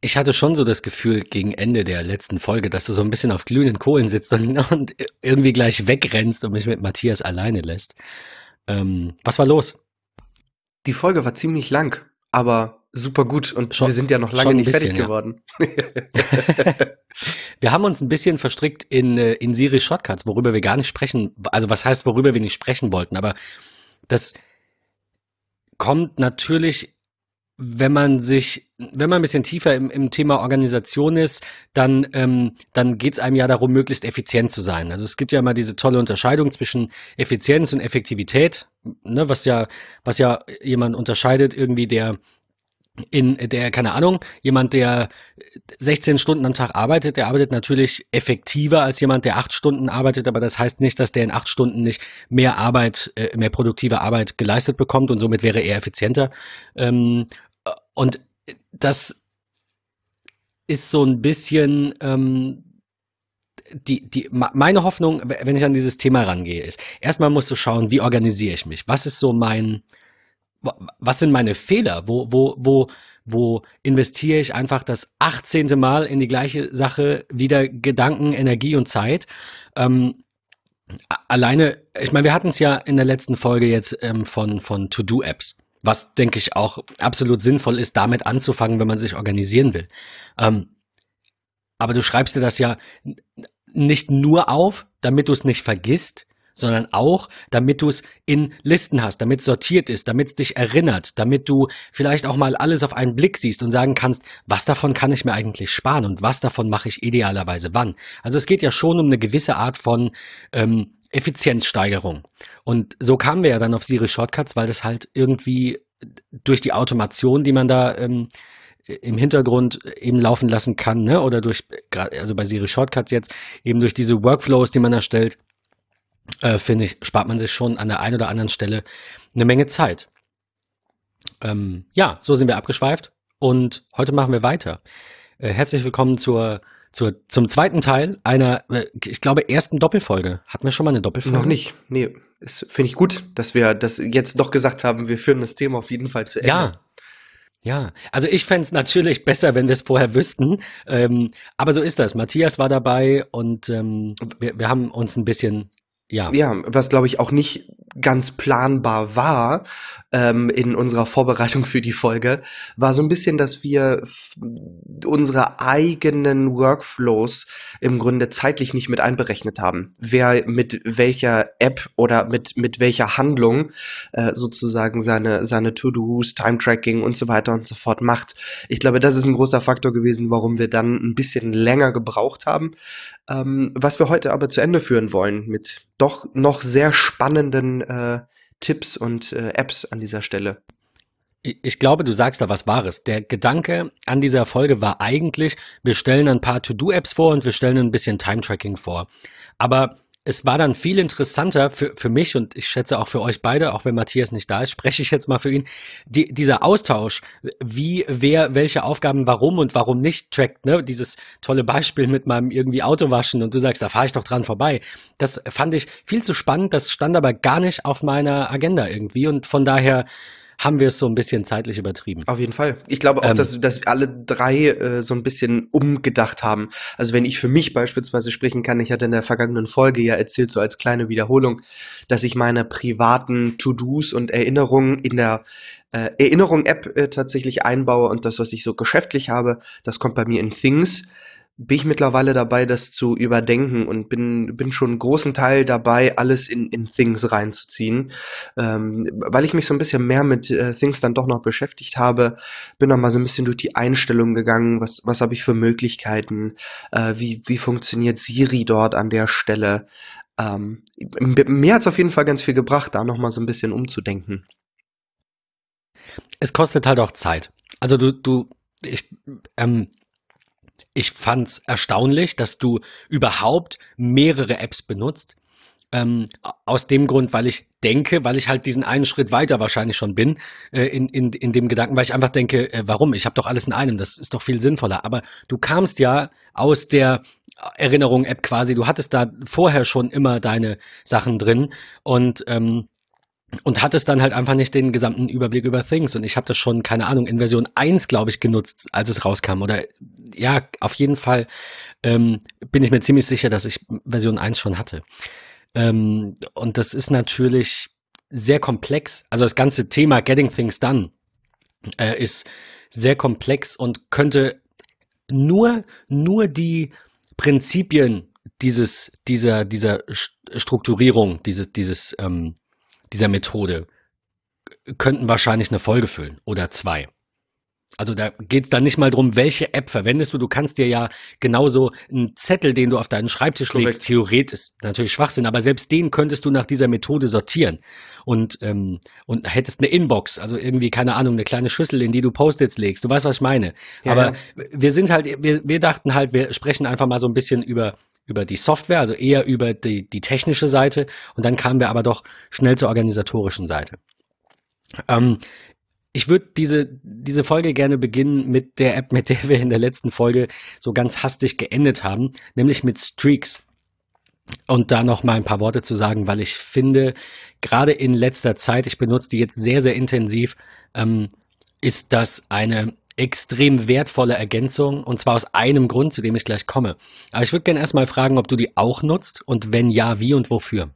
ich hatte schon so das Gefühl gegen Ende der letzten Folge, dass du so ein bisschen auf glühenden Kohlen sitzt und, und irgendwie gleich wegrennst und mich mit Matthias alleine lässt. Ähm, was war los? Die Folge war ziemlich lang, aber super gut und schon, wir sind ja noch lange nicht bisschen, fertig ja. geworden. wir haben uns ein bisschen verstrickt in, äh, in Siri Shortcuts, worüber wir gar nicht sprechen, also was heißt, worüber wir nicht sprechen wollten, aber das kommt natürlich wenn man sich, wenn man ein bisschen tiefer im, im Thema Organisation ist, dann, ähm, dann geht es einem ja darum, möglichst effizient zu sein. Also es gibt ja immer diese tolle Unterscheidung zwischen Effizienz und Effektivität, ne, was ja, was ja jemand unterscheidet, irgendwie der in der, keine Ahnung, jemand, der 16 Stunden am Tag arbeitet, der arbeitet natürlich effektiver als jemand, der acht Stunden arbeitet, aber das heißt nicht, dass der in acht Stunden nicht mehr Arbeit, äh, mehr produktive Arbeit geleistet bekommt und somit wäre er effizienter. Und das ist so ein bisschen ähm, die, die, meine Hoffnung, wenn ich an dieses Thema rangehe, ist, erstmal musst du schauen, wie organisiere ich mich? Was ist so mein, was sind meine Fehler? Wo, wo, wo, wo investiere ich einfach das 18. Mal in die gleiche Sache wieder Gedanken, Energie und Zeit? Ähm, alleine, ich meine, wir hatten es ja in der letzten Folge jetzt ähm, von, von To-Do-Apps was denke ich auch absolut sinnvoll ist, damit anzufangen, wenn man sich organisieren will. Ähm, aber du schreibst dir das ja nicht nur auf, damit du es nicht vergisst, sondern auch, damit du es in Listen hast, damit es sortiert ist, damit es dich erinnert, damit du vielleicht auch mal alles auf einen Blick siehst und sagen kannst, was davon kann ich mir eigentlich sparen und was davon mache ich idealerweise wann. Also es geht ja schon um eine gewisse Art von ähm, Effizienzsteigerung. Und so kamen wir ja dann auf Siri Shortcuts, weil das halt irgendwie durch die Automation, die man da ähm, im Hintergrund eben laufen lassen kann, ne? oder durch, also bei Siri Shortcuts jetzt, eben durch diese Workflows, die man erstellt, äh, finde ich, spart man sich schon an der einen oder anderen Stelle eine Menge Zeit. Ähm, ja, so sind wir abgeschweift und heute machen wir weiter. Äh, herzlich willkommen zur zur, zum zweiten Teil einer, äh, ich glaube, ersten Doppelfolge. Hatten wir schon mal eine Doppelfolge? Noch nicht. Nee, finde ich gut, dass wir das jetzt doch gesagt haben, wir führen das Thema auf jeden Fall zu Ende. Ja. Ja, also ich fände es natürlich besser, wenn wir es vorher wüssten. Ähm, aber so ist das. Matthias war dabei und ähm, wir, wir haben uns ein bisschen ja. Ja, was glaube ich auch nicht ganz planbar war ähm, in unserer Vorbereitung für die Folge, war so ein bisschen, dass wir unsere eigenen Workflows im Grunde zeitlich nicht mit einberechnet haben. Wer mit welcher App oder mit, mit welcher Handlung äh, sozusagen seine, seine To-Dos, Time-Tracking und so weiter und so fort macht. Ich glaube, das ist ein großer Faktor gewesen, warum wir dann ein bisschen länger gebraucht haben. Ähm, was wir heute aber zu Ende führen wollen mit doch noch sehr spannenden äh, Tipps und äh, Apps an dieser Stelle. Ich glaube, du sagst da was Wahres. Der Gedanke an dieser Folge war eigentlich, wir stellen ein paar To-Do-Apps vor und wir stellen ein bisschen Time-Tracking vor. Aber es war dann viel interessanter für, für mich und ich schätze auch für euch beide, auch wenn Matthias nicht da ist, spreche ich jetzt mal für ihn, die, dieser Austausch, wie, wer, welche Aufgaben warum und warum nicht trackt, ne? Dieses tolle Beispiel mit meinem irgendwie Auto waschen und du sagst, da fahre ich doch dran vorbei. Das fand ich viel zu spannend, das stand aber gar nicht auf meiner Agenda irgendwie und von daher haben wir es so ein bisschen zeitlich übertrieben. Auf jeden Fall. Ich glaube auch, ähm, dass, dass alle drei äh, so ein bisschen umgedacht haben. Also wenn ich für mich beispielsweise sprechen kann, ich hatte in der vergangenen Folge ja erzählt, so als kleine Wiederholung, dass ich meine privaten To-Dos und Erinnerungen in der äh, Erinnerung-App äh, tatsächlich einbaue und das, was ich so geschäftlich habe, das kommt bei mir in Things bin ich mittlerweile dabei, das zu überdenken und bin, bin schon einen großen Teil dabei, alles in, in Things reinzuziehen. Ähm, weil ich mich so ein bisschen mehr mit äh, Things dann doch noch beschäftigt habe, bin noch mal so ein bisschen durch die Einstellung gegangen, was, was habe ich für Möglichkeiten, äh, wie, wie funktioniert Siri dort an der Stelle. Ähm, mir hat es auf jeden Fall ganz viel gebracht, da noch mal so ein bisschen umzudenken. Es kostet halt auch Zeit. Also du, du, ich, ähm, ich fand's erstaunlich, dass du überhaupt mehrere Apps benutzt. Ähm, aus dem Grund, weil ich denke, weil ich halt diesen einen Schritt weiter wahrscheinlich schon bin, äh, in, in, in dem Gedanken, weil ich einfach denke, äh, warum? Ich habe doch alles in einem, das ist doch viel sinnvoller. Aber du kamst ja aus der Erinnerung-App quasi, du hattest da vorher schon immer deine Sachen drin und ähm, und hattest dann halt einfach nicht den gesamten Überblick über Things. Und ich habe das schon, keine Ahnung, in Version 1, glaube ich, genutzt, als es rauskam. Oder ja, auf jeden Fall ähm, bin ich mir ziemlich sicher, dass ich Version 1 schon hatte. Ähm, und das ist natürlich sehr komplex. Also das ganze Thema Getting Things Done äh, ist sehr komplex und könnte nur, nur die Prinzipien dieses, dieser, dieser Strukturierung, dieses, dieses, ähm, dieser Methode könnten wahrscheinlich eine Folge füllen oder zwei. Also da geht es dann nicht mal drum, welche App verwendest du. Du kannst dir ja genauso einen Zettel, den du auf deinen Schreibtisch Korrekt. legst, theoretisch, natürlich Schwachsinn, aber selbst den könntest du nach dieser Methode sortieren und, ähm, und hättest eine Inbox, also irgendwie, keine Ahnung, eine kleine Schüssel, in die du Post-its legst. Du weißt, was ich meine. Ja, aber ja. wir sind halt, wir, wir dachten halt, wir sprechen einfach mal so ein bisschen über über die Software, also eher über die, die technische Seite und dann kamen wir aber doch schnell zur organisatorischen Seite. Ähm, ich würde diese, diese Folge gerne beginnen mit der App, mit der wir in der letzten Folge so ganz hastig geendet haben, nämlich mit Streaks. Und da noch mal ein paar Worte zu sagen, weil ich finde, gerade in letzter Zeit, ich benutze die jetzt sehr, sehr intensiv, ähm, ist das eine extrem wertvolle Ergänzung und zwar aus einem Grund, zu dem ich gleich komme. Aber ich würde gerne erstmal fragen, ob du die auch nutzt und wenn ja, wie und wofür.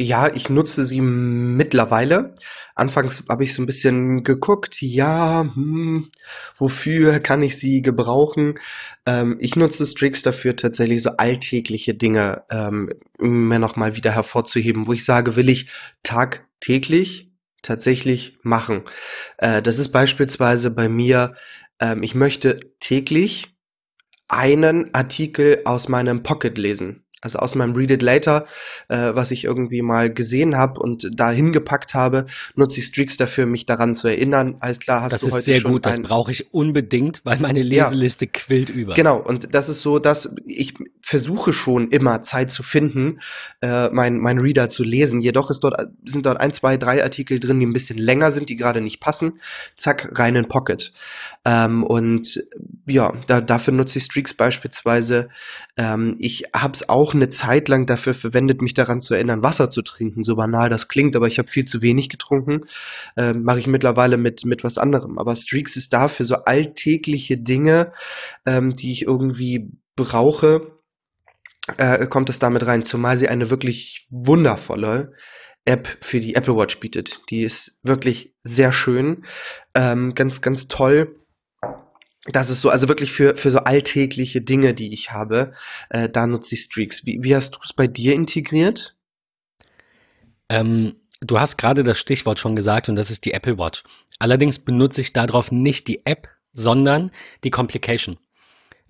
Ja, ich nutze sie mittlerweile. Anfangs habe ich so ein bisschen geguckt, ja, hm, wofür kann ich sie gebrauchen? Ähm, ich nutze Strix dafür, tatsächlich so alltägliche Dinge ähm, mir nochmal wieder hervorzuheben, wo ich sage, will ich tagtäglich tatsächlich machen. Äh, das ist beispielsweise bei mir, ähm, ich möchte täglich einen Artikel aus meinem Pocket lesen also aus meinem Read It Later, äh, was ich irgendwie mal gesehen habe und da hingepackt habe, nutze ich Streaks dafür, mich daran zu erinnern. Alles klar, hast das du heute schon. Das ist sehr gut, das brauche ich unbedingt, weil meine Leseliste ja, quillt über. Genau, und das ist so, dass ich versuche schon immer Zeit zu finden, äh, mein, mein Reader zu lesen. Jedoch ist dort, sind dort ein, zwei, drei Artikel drin, die ein bisschen länger sind, die gerade nicht passen. Zack, rein in Pocket. Ähm, und ja, da, dafür nutze ich Streaks beispielsweise. Ähm, ich habe es auch eine Zeit lang dafür verwendet, mich daran zu erinnern, Wasser zu trinken. So banal das klingt, aber ich habe viel zu wenig getrunken. Ähm, Mache ich mittlerweile mit, mit was anderem. Aber Streaks ist da für so alltägliche Dinge, ähm, die ich irgendwie brauche, äh, kommt es damit rein, zumal sie eine wirklich wundervolle App für die Apple Watch bietet. Die ist wirklich sehr schön, ähm, ganz, ganz toll. Das ist so, also wirklich für, für so alltägliche Dinge, die ich habe, äh, da nutze ich Streaks. Wie, wie hast du es bei dir integriert? Ähm, du hast gerade das Stichwort schon gesagt und das ist die Apple Watch. Allerdings benutze ich darauf nicht die App, sondern die Complication.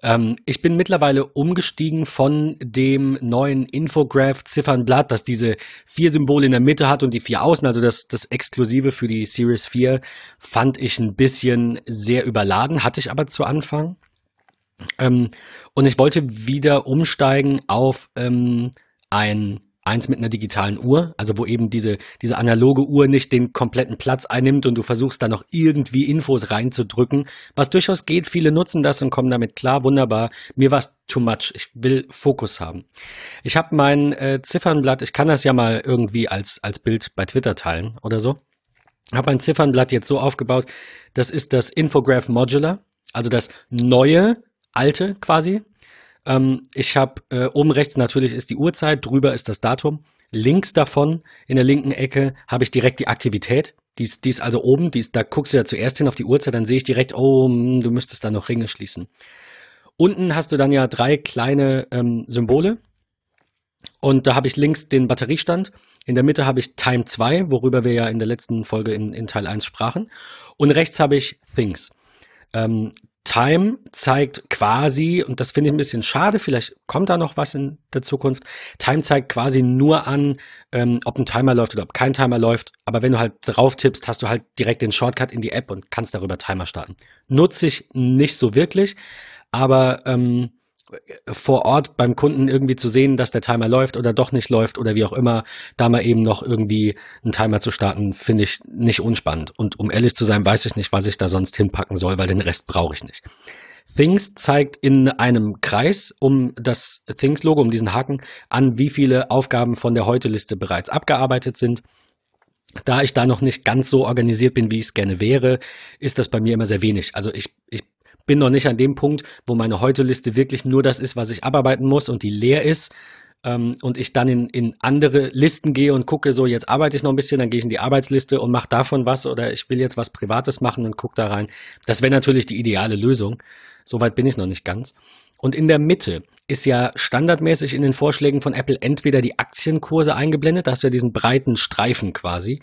Ähm, ich bin mittlerweile umgestiegen von dem neuen Infograph Ziffernblatt, das diese vier Symbole in der Mitte hat und die vier außen, also das, das Exklusive für die Series 4, fand ich ein bisschen sehr überladen, hatte ich aber zu Anfang. Ähm, und ich wollte wieder umsteigen auf ähm, ein eins mit einer digitalen Uhr, also wo eben diese, diese analoge Uhr nicht den kompletten Platz einnimmt und du versuchst da noch irgendwie Infos reinzudrücken, was durchaus geht. Viele nutzen das und kommen damit klar, wunderbar. Mir war es too much. Ich will Fokus haben. Ich habe mein äh, Ziffernblatt, ich kann das ja mal irgendwie als, als Bild bei Twitter teilen oder so. Habe mein Ziffernblatt jetzt so aufgebaut, das ist das Infograph Modular, also das neue, alte quasi, ähm, ich habe äh, oben rechts natürlich ist die Uhrzeit, drüber ist das Datum. Links davon, in der linken Ecke, habe ich direkt die Aktivität. Die ist, die ist also oben, die ist, da guckst du ja zuerst hin auf die Uhrzeit, dann sehe ich direkt, oh, hm, du müsstest da noch Ringe schließen. Unten hast du dann ja drei kleine ähm, Symbole. Und da habe ich links den Batteriestand. In der Mitte habe ich Time 2, worüber wir ja in der letzten Folge in, in Teil 1 sprachen. Und rechts habe ich Things. Ähm, Time zeigt quasi, und das finde ich ein bisschen schade, vielleicht kommt da noch was in der Zukunft. Time zeigt quasi nur an, ähm, ob ein Timer läuft oder ob kein Timer läuft. Aber wenn du halt drauf tippst, hast du halt direkt den Shortcut in die App und kannst darüber Timer starten. Nutze ich nicht so wirklich, aber ähm, vor Ort beim Kunden irgendwie zu sehen, dass der Timer läuft oder doch nicht läuft oder wie auch immer, da mal eben noch irgendwie einen Timer zu starten, finde ich nicht unspannend. Und um ehrlich zu sein, weiß ich nicht, was ich da sonst hinpacken soll, weil den Rest brauche ich nicht. Things zeigt in einem Kreis um das Things-Logo, um diesen Haken, an, wie viele Aufgaben von der Heute-Liste bereits abgearbeitet sind. da ich da noch nicht ganz so organisiert bin, wie ich es gerne wäre, ist das bei mir immer sehr wenig. Also ich, ich bin noch nicht an dem Punkt, wo meine Heute-Liste wirklich nur das ist, was ich abarbeiten muss und die leer ist. Ähm, und ich dann in, in andere Listen gehe und gucke, so jetzt arbeite ich noch ein bisschen, dann gehe ich in die Arbeitsliste und mache davon was oder ich will jetzt was Privates machen und gucke da rein. Das wäre natürlich die ideale Lösung. Soweit bin ich noch nicht ganz. Und in der Mitte ist ja standardmäßig in den Vorschlägen von Apple entweder die Aktienkurse eingeblendet, da hast du ja diesen breiten Streifen quasi,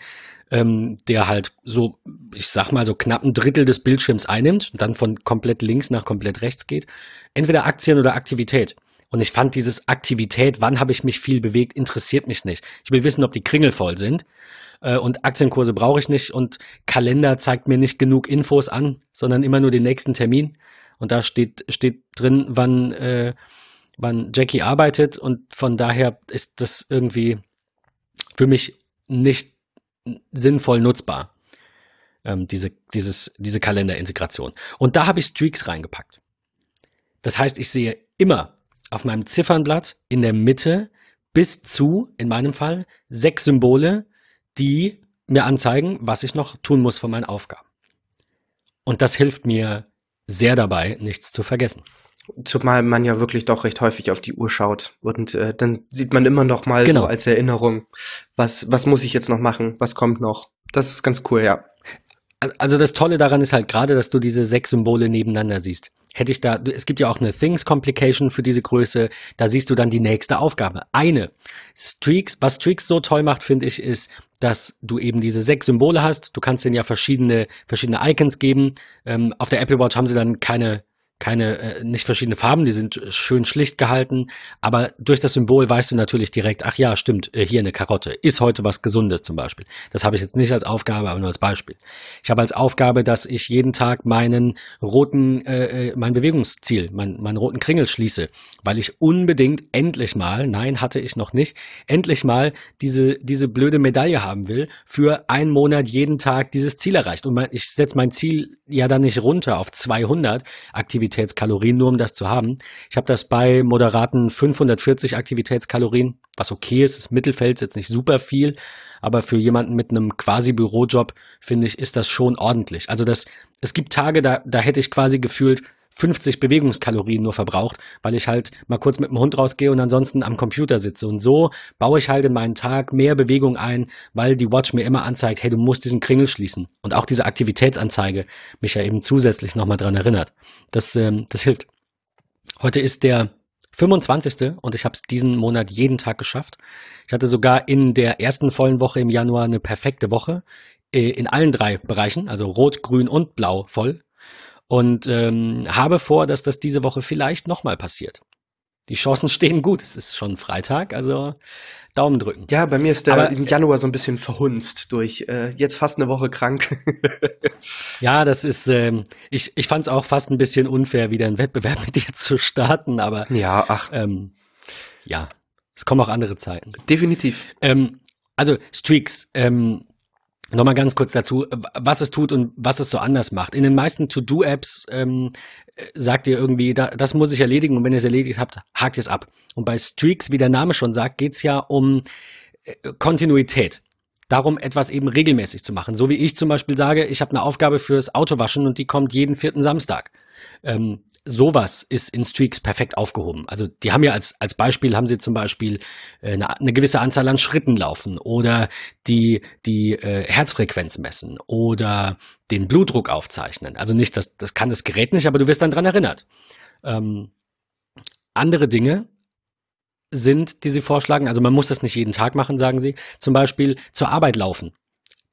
ähm, der halt so, ich sag mal, so knapp ein Drittel des Bildschirms einnimmt und dann von komplett links nach komplett rechts geht. Entweder Aktien oder Aktivität. Und ich fand dieses Aktivität, wann habe ich mich viel bewegt, interessiert mich nicht. Ich will wissen, ob die Kringel voll sind. Äh, und Aktienkurse brauche ich nicht und Kalender zeigt mir nicht genug Infos an, sondern immer nur den nächsten Termin. Und da steht, steht drin, wann, äh, wann Jackie arbeitet. Und von daher ist das irgendwie für mich nicht sinnvoll nutzbar. Ähm, diese, dieses, diese Kalenderintegration. Und da habe ich Streaks reingepackt. Das heißt, ich sehe immer auf meinem Ziffernblatt in der Mitte bis zu, in meinem Fall, sechs Symbole, die mir anzeigen, was ich noch tun muss von meinen Aufgaben. Und das hilft mir sehr dabei, nichts zu vergessen. Zumal man ja wirklich doch recht häufig auf die Uhr schaut. Und äh, dann sieht man immer noch mal genau. so als Erinnerung, was, was muss ich jetzt noch machen, was kommt noch. Das ist ganz cool, ja. Also das Tolle daran ist halt gerade, dass du diese sechs Symbole nebeneinander siehst. Hätte ich da, es gibt ja auch eine Things Complication für diese Größe, da siehst du dann die nächste Aufgabe. Eine. Streaks, was Streaks so toll macht, finde ich, ist, dass du eben diese sechs Symbole hast. Du kannst denen ja verschiedene, verschiedene Icons geben. Ähm, auf der Apple Watch haben sie dann keine keine, äh, nicht verschiedene Farben, die sind schön schlicht gehalten, aber durch das Symbol weißt du natürlich direkt, ach ja, stimmt, äh, hier eine Karotte, ist heute was Gesundes zum Beispiel. Das habe ich jetzt nicht als Aufgabe, aber nur als Beispiel. Ich habe als Aufgabe, dass ich jeden Tag meinen roten, äh, äh mein Bewegungsziel, mein, meinen roten Kringel schließe, weil ich unbedingt endlich mal, nein, hatte ich noch nicht, endlich mal diese, diese blöde Medaille haben will, für einen Monat jeden Tag dieses Ziel erreicht. Und mein, ich setze mein Ziel ja dann nicht runter auf 200 Aktivitäten, Aktivitätskalorien, nur um das zu haben. Ich habe das bei moderaten 540 Aktivitätskalorien, was okay ist, das Mittelfeld ist jetzt nicht super viel, aber für jemanden mit einem quasi Bürojob, finde ich, ist das schon ordentlich. Also das, es gibt Tage, da, da hätte ich quasi gefühlt 50 Bewegungskalorien nur verbraucht, weil ich halt mal kurz mit dem Hund rausgehe und ansonsten am Computer sitze. Und so baue ich halt in meinen Tag mehr Bewegung ein, weil die Watch mir immer anzeigt, hey, du musst diesen Kringel schließen. Und auch diese Aktivitätsanzeige mich ja eben zusätzlich nochmal dran erinnert. Das, ähm, das hilft. Heute ist der 25. und ich habe es diesen Monat jeden Tag geschafft. Ich hatte sogar in der ersten vollen Woche im Januar eine perfekte Woche äh, in allen drei Bereichen, also rot, grün und blau voll und ähm, habe vor, dass das diese Woche vielleicht nochmal passiert. Die Chancen stehen gut. Es ist schon Freitag, also Daumen drücken. Ja, bei mir ist der Aber, im Januar so ein bisschen verhunzt durch äh, jetzt fast eine Woche krank. ja, das ist, ähm, ich, ich fand es auch fast ein bisschen unfair, wieder einen Wettbewerb mit dir zu starten, aber ja, ach. Ähm, ja, es kommen auch andere Zeiten. Definitiv. Ähm, also Streaks, ähm, Nochmal ganz kurz dazu, was es tut und was es so anders macht. In den meisten To-Do-Apps ähm, sagt ihr irgendwie, da, das muss ich erledigen und wenn ihr es erledigt habt, hakt es ab. Und bei Streaks, wie der Name schon sagt, geht es ja um äh, Kontinuität. Darum, etwas eben regelmäßig zu machen. So wie ich zum Beispiel sage, ich habe eine Aufgabe fürs Autowaschen und die kommt jeden vierten Samstag. Ähm, sowas ist in Streaks perfekt aufgehoben. Also die haben ja als, als Beispiel, haben sie zum Beispiel äh, eine, eine gewisse Anzahl an Schritten laufen oder die, die äh, Herzfrequenz messen oder den Blutdruck aufzeichnen. Also nicht, das, das kann das Gerät nicht, aber du wirst dann dran erinnert. Ähm, andere Dinge sind, die sie vorschlagen, also man muss das nicht jeden Tag machen, sagen sie, zum Beispiel zur Arbeit laufen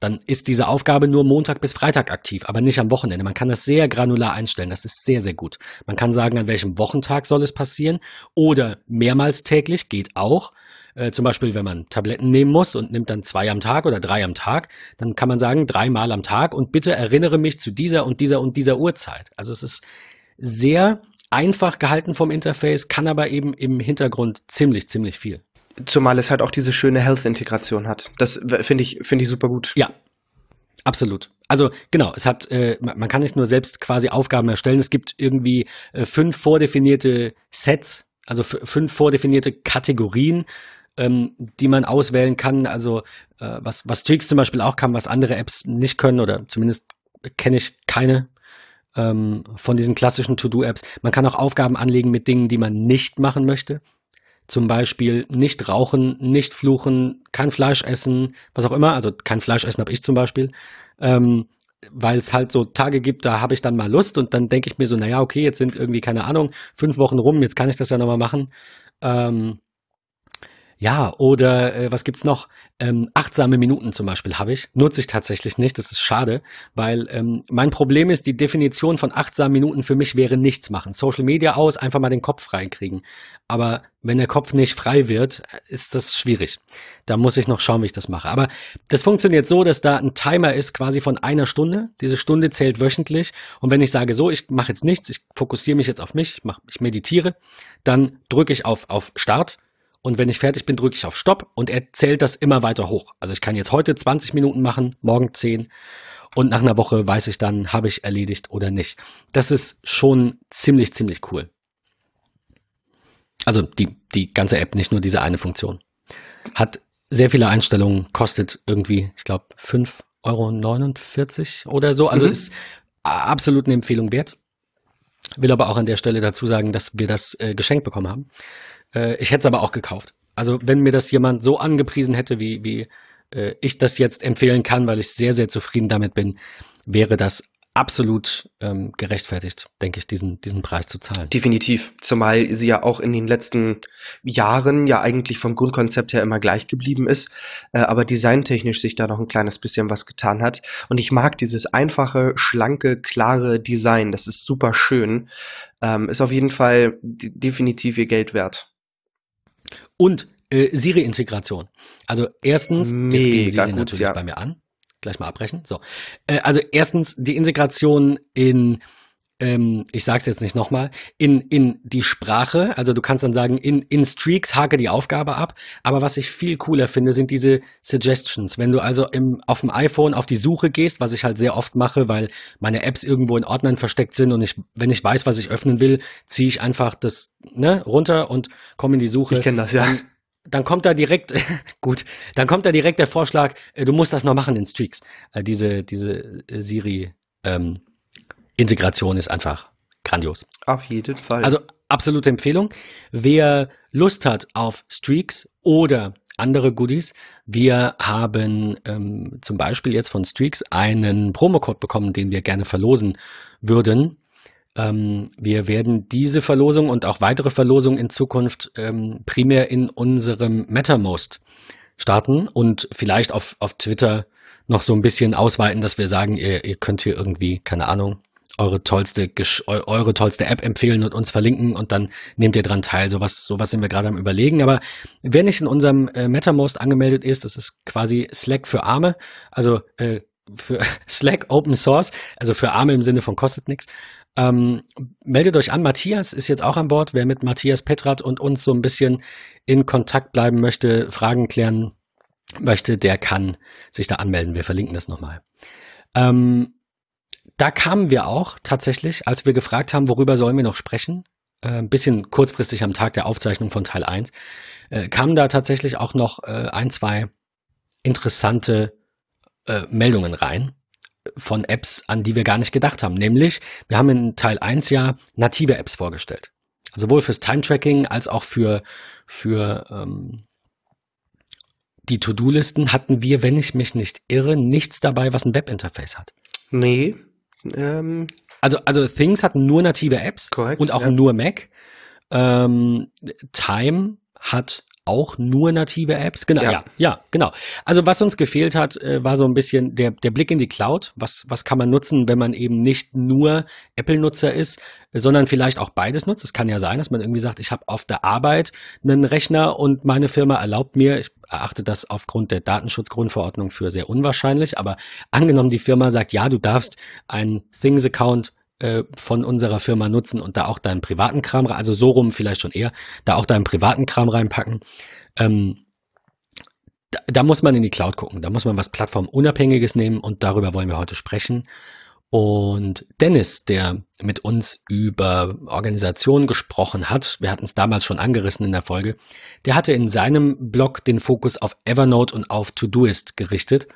dann ist diese Aufgabe nur Montag bis Freitag aktiv, aber nicht am Wochenende. Man kann das sehr granular einstellen. Das ist sehr, sehr gut. Man kann sagen, an welchem Wochentag soll es passieren oder mehrmals täglich geht auch. Äh, zum Beispiel, wenn man Tabletten nehmen muss und nimmt dann zwei am Tag oder drei am Tag, dann kann man sagen, dreimal am Tag und bitte erinnere mich zu dieser und dieser und dieser Uhrzeit. Also es ist sehr einfach gehalten vom Interface, kann aber eben im Hintergrund ziemlich, ziemlich viel. Zumal es halt auch diese schöne Health-Integration hat. Das finde ich, finde ich super gut. Ja, absolut. Also genau, es hat, äh, man kann nicht nur selbst quasi Aufgaben erstellen, es gibt irgendwie äh, fünf vordefinierte Sets, also fünf vordefinierte Kategorien ähm, die man auswählen kann. Also äh, was, was Streaks zum Beispiel auch kann, was andere Apps nicht können oder zumindest kenne ich keine ähm, von diesen klassischen To-Do-Apps. Man kann auch Aufgaben anlegen mit Dingen, die man nicht machen möchte. Zum Beispiel nicht rauchen, nicht fluchen, kein Fleisch essen, was auch immer. Also kein Fleisch essen habe ich zum Beispiel. Ähm, weil es halt so Tage gibt, da habe ich dann mal Lust und dann denke ich mir so, naja, okay, jetzt sind irgendwie, keine Ahnung, fünf Wochen rum, jetzt kann ich das ja nochmal machen. Ähm, ja, oder äh, was gibt's noch? Ähm, achtsame Minuten zum Beispiel habe ich. Nutze ich tatsächlich nicht. Das ist schade, weil ähm, mein Problem ist, die Definition von achtsamen Minuten für mich wäre nichts machen. Social Media aus, einfach mal den Kopf freikriegen. Aber wenn der Kopf nicht frei wird, ist das schwierig. Da muss ich noch schauen, wie ich das mache. Aber das funktioniert so, dass da ein Timer ist, quasi von einer Stunde. Diese Stunde zählt wöchentlich. Und wenn ich sage, so, ich mache jetzt nichts, ich fokussiere mich jetzt auf mich, ich, mach, ich meditiere, dann drücke ich auf, auf Start und wenn ich fertig bin, drücke ich auf Stopp und er zählt das immer weiter hoch. Also ich kann jetzt heute 20 Minuten machen, morgen 10 und nach einer Woche weiß ich dann, habe ich erledigt oder nicht. Das ist schon ziemlich, ziemlich cool. Also die, die ganze App, nicht nur diese eine Funktion. Hat sehr viele Einstellungen, kostet irgendwie, ich glaube, 5,49 Euro oder so. Also mhm. ist absolut eine Empfehlung wert. Will aber auch an der Stelle dazu sagen, dass wir das äh, geschenkt bekommen haben. Äh, ich hätte es aber auch gekauft. Also wenn mir das jemand so angepriesen hätte, wie, wie äh, ich das jetzt empfehlen kann, weil ich sehr, sehr zufrieden damit bin, wäre das absolut ähm, gerechtfertigt, denke ich, diesen, diesen Preis zu zahlen. Definitiv. Zumal sie ja auch in den letzten Jahren ja eigentlich vom Grundkonzept her immer gleich geblieben ist, äh, aber designtechnisch sich da noch ein kleines bisschen was getan hat. Und ich mag dieses einfache, schlanke, klare Design. Das ist super schön. Ähm, ist auf jeden Fall definitiv ihr Geld wert. Und äh, Siri-Integration. Also erstens, Mega jetzt gehen Siri gut, natürlich ja. bei mir an. Gleich mal abbrechen. So. Äh, also erstens die Integration in ähm, ich sag's jetzt nicht nochmal, in, in die Sprache, also du kannst dann sagen, in, in Streaks hake die Aufgabe ab, aber was ich viel cooler finde, sind diese Suggestions. Wenn du also im, auf dem iPhone auf die Suche gehst, was ich halt sehr oft mache, weil meine Apps irgendwo in Ordnern versteckt sind und ich, wenn ich weiß, was ich öffnen will, ziehe ich einfach das ne, runter und komme in die Suche. Ich kenne das, ja. Dann, dann kommt da direkt, gut, dann kommt da direkt der Vorschlag, äh, du musst das noch machen in Streaks. Äh, diese, diese äh, Siri, ähm, Integration ist einfach grandios. Auf jeden Fall. Also absolute Empfehlung. Wer Lust hat auf Streaks oder andere Goodies, wir haben ähm, zum Beispiel jetzt von Streaks einen Promocode bekommen, den wir gerne verlosen würden. Ähm, wir werden diese Verlosung und auch weitere Verlosungen in Zukunft ähm, primär in unserem MetaMost starten und vielleicht auf, auf Twitter noch so ein bisschen ausweiten, dass wir sagen, ihr, ihr könnt hier irgendwie, keine Ahnung, eure tollste, eure tollste App empfehlen und uns verlinken und dann nehmt ihr dran teil. Sowas, sowas sind wir gerade am überlegen. Aber wer nicht in unserem äh, MetaMost angemeldet ist, das ist quasi Slack für Arme, also äh, für Slack Open Source, also für Arme im Sinne von kostet nichts. Ähm, meldet euch an, Matthias ist jetzt auch an Bord. Wer mit Matthias Petrat und uns so ein bisschen in Kontakt bleiben möchte, Fragen klären möchte, der kann sich da anmelden. Wir verlinken das nochmal. Ähm, da kamen wir auch tatsächlich, als wir gefragt haben, worüber sollen wir noch sprechen, äh, ein bisschen kurzfristig am Tag der Aufzeichnung von Teil 1, äh, kamen da tatsächlich auch noch äh, ein, zwei interessante äh, Meldungen rein von Apps, an die wir gar nicht gedacht haben. Nämlich, wir haben in Teil 1 ja native Apps vorgestellt. Also sowohl fürs Time-Tracking als auch für, für ähm, die To-Do-Listen hatten wir, wenn ich mich nicht irre, nichts dabei, was ein Webinterface hat. Nee, ähm, also, also Things hat nur native Apps korrekt, und auch ja. nur Mac. Ähm, Time hat auch nur native Apps. Genau, ja. ja, ja, genau. Also was uns gefehlt hat, äh, war so ein bisschen der, der Blick in die Cloud. Was, was kann man nutzen, wenn man eben nicht nur Apple-Nutzer ist, sondern vielleicht auch beides nutzt. Es kann ja sein, dass man irgendwie sagt, ich habe auf der Arbeit einen Rechner und meine Firma erlaubt mir, ich erachte das aufgrund der Datenschutzgrundverordnung für sehr unwahrscheinlich, aber angenommen die Firma sagt, ja, du darfst einen Things-Account äh, von unserer Firma nutzen und da auch deinen privaten Kram, also so rum vielleicht schon eher, da auch deinen privaten Kram reinpacken. Ähm, da, da muss man in die Cloud gucken, da muss man was Plattformunabhängiges nehmen und darüber wollen wir heute sprechen. Und Dennis, der mit uns über Organisation gesprochen hat, wir hatten es damals schon angerissen in der Folge, der hatte in seinem Blog den Fokus auf Evernote und auf Todoist gerichtet.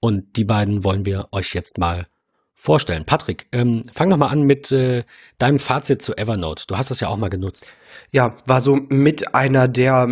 Und die beiden wollen wir euch jetzt mal vorstellen. Patrick, ähm, fang doch mal an mit äh, deinem Fazit zu Evernote. Du hast das ja auch mal genutzt. Ja, war so mit einer der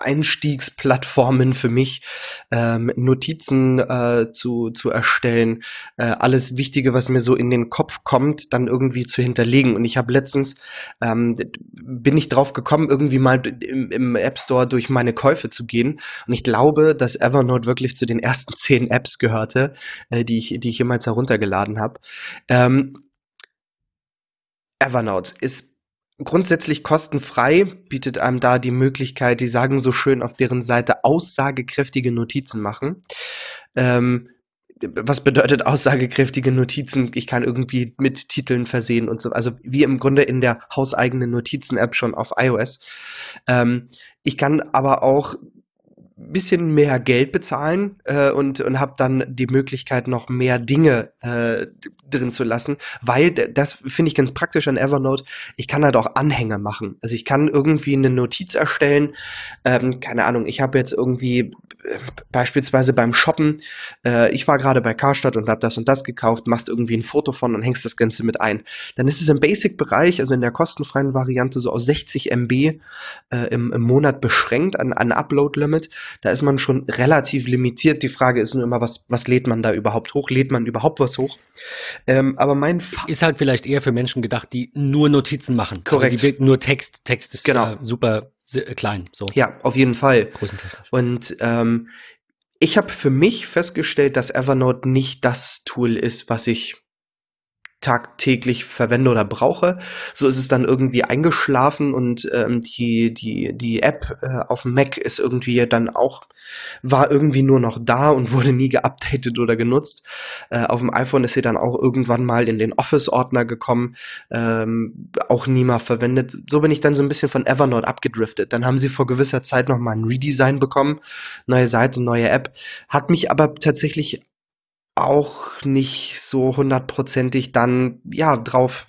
Einstiegsplattformen für mich, ähm, Notizen äh, zu, zu erstellen, äh, alles Wichtige, was mir so in den Kopf kommt, dann irgendwie zu hinterlegen. Und ich habe letztens, ähm, bin ich drauf gekommen, irgendwie mal im, im App Store durch meine Käufe zu gehen. Und ich glaube, dass Evernote wirklich zu den ersten zehn Apps gehörte, äh, die, ich, die ich jemals heruntergeladen habe. Ähm, Evernote ist grundsätzlich kostenfrei, bietet einem da die Möglichkeit, die sagen so schön auf deren Seite aussagekräftige Notizen machen. Ähm, was bedeutet aussagekräftige Notizen? Ich kann irgendwie mit Titeln versehen und so, also wie im Grunde in der hauseigenen Notizen-App schon auf iOS. Ähm, ich kann aber auch bisschen mehr Geld bezahlen äh, und, und habe dann die Möglichkeit, noch mehr Dinge äh, drin zu lassen, weil das finde ich ganz praktisch an Evernote. Ich kann halt auch Anhänge machen. Also ich kann irgendwie eine Notiz erstellen. Ähm, keine Ahnung, ich habe jetzt irgendwie äh, beispielsweise beim Shoppen, äh, ich war gerade bei Karstadt und habe das und das gekauft, machst irgendwie ein Foto von und hängst das Ganze mit ein. Dann ist es im Basic-Bereich, also in der kostenfreien Variante, so aus 60 MB äh, im, im Monat beschränkt an, an Upload-Limit. Da ist man schon relativ limitiert. Die Frage ist nur immer, was, was lädt man da überhaupt hoch? Lädt man überhaupt was hoch? Ähm, aber mein Fa ist halt vielleicht eher für Menschen gedacht, die nur Notizen machen. Korrekt. Also die nur Text. Text ist genau. äh, super äh, klein. So. Ja, auf jeden Fall. Größentechnisch. Und ähm, ich habe für mich festgestellt, dass Evernote nicht das Tool ist, was ich tagtäglich verwende oder brauche. So ist es dann irgendwie eingeschlafen und ähm, die, die, die App äh, auf dem Mac ist irgendwie dann auch, war irgendwie nur noch da und wurde nie geupdatet oder genutzt. Äh, auf dem iPhone ist sie dann auch irgendwann mal in den Office-Ordner gekommen, ähm, auch nie mal verwendet. So bin ich dann so ein bisschen von Evernote abgedriftet. Dann haben sie vor gewisser Zeit noch mal ein Redesign bekommen, neue Seite, neue App. Hat mich aber tatsächlich auch nicht so hundertprozentig dann, ja, drauf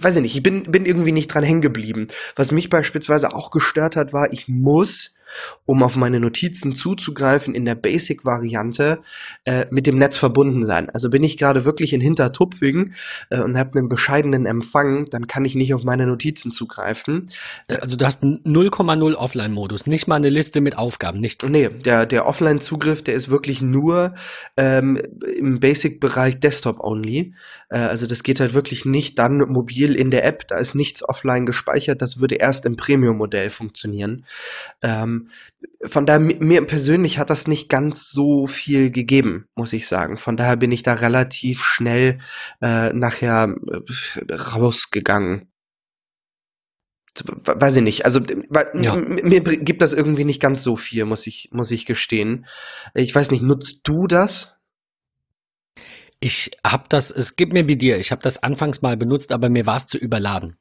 weiß ich nicht, ich bin, bin irgendwie nicht dran hängen geblieben. Was mich beispielsweise auch gestört hat, war, ich muss um auf meine Notizen zuzugreifen in der Basic-Variante äh, mit dem Netz verbunden sein. Also bin ich gerade wirklich in Hintertupfingen äh, und habe einen bescheidenen Empfang, dann kann ich nicht auf meine Notizen zugreifen. Äh, also du hast 0,0 Offline-Modus, nicht mal eine Liste mit Aufgaben, nichts. Nee, der, der Offline-Zugriff, der ist wirklich nur ähm, im Basic-Bereich Desktop-only. Äh, also das geht halt wirklich nicht dann mobil in der App, da ist nichts offline gespeichert, das würde erst im Premium-Modell funktionieren. Ähm, von daher, mir persönlich hat das nicht ganz so viel gegeben, muss ich sagen. Von daher bin ich da relativ schnell äh, nachher äh, rausgegangen. Weiß ich nicht. Also ja. mir gibt das irgendwie nicht ganz so viel, muss ich, muss ich gestehen. Ich weiß nicht, nutzt du das? Ich habe das, es gibt mir wie dir, ich habe das anfangs mal benutzt, aber mir war es zu überladen.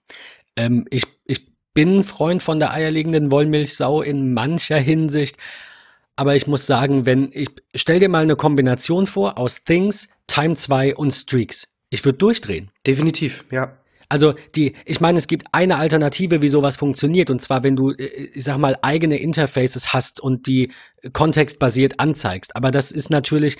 Ähm, ich, ich bin Freund von der eierlegenden Wollmilchsau in mancher Hinsicht. Aber ich muss sagen, wenn ich stell dir mal eine Kombination vor aus Things, Time 2 und Streaks. Ich würde durchdrehen. Definitiv, ja. Also die, ich meine, es gibt eine Alternative, wie sowas funktioniert, und zwar, wenn du, äh, ich sag mal, eigene Interfaces hast und die kontextbasiert anzeigst. Aber das ist natürlich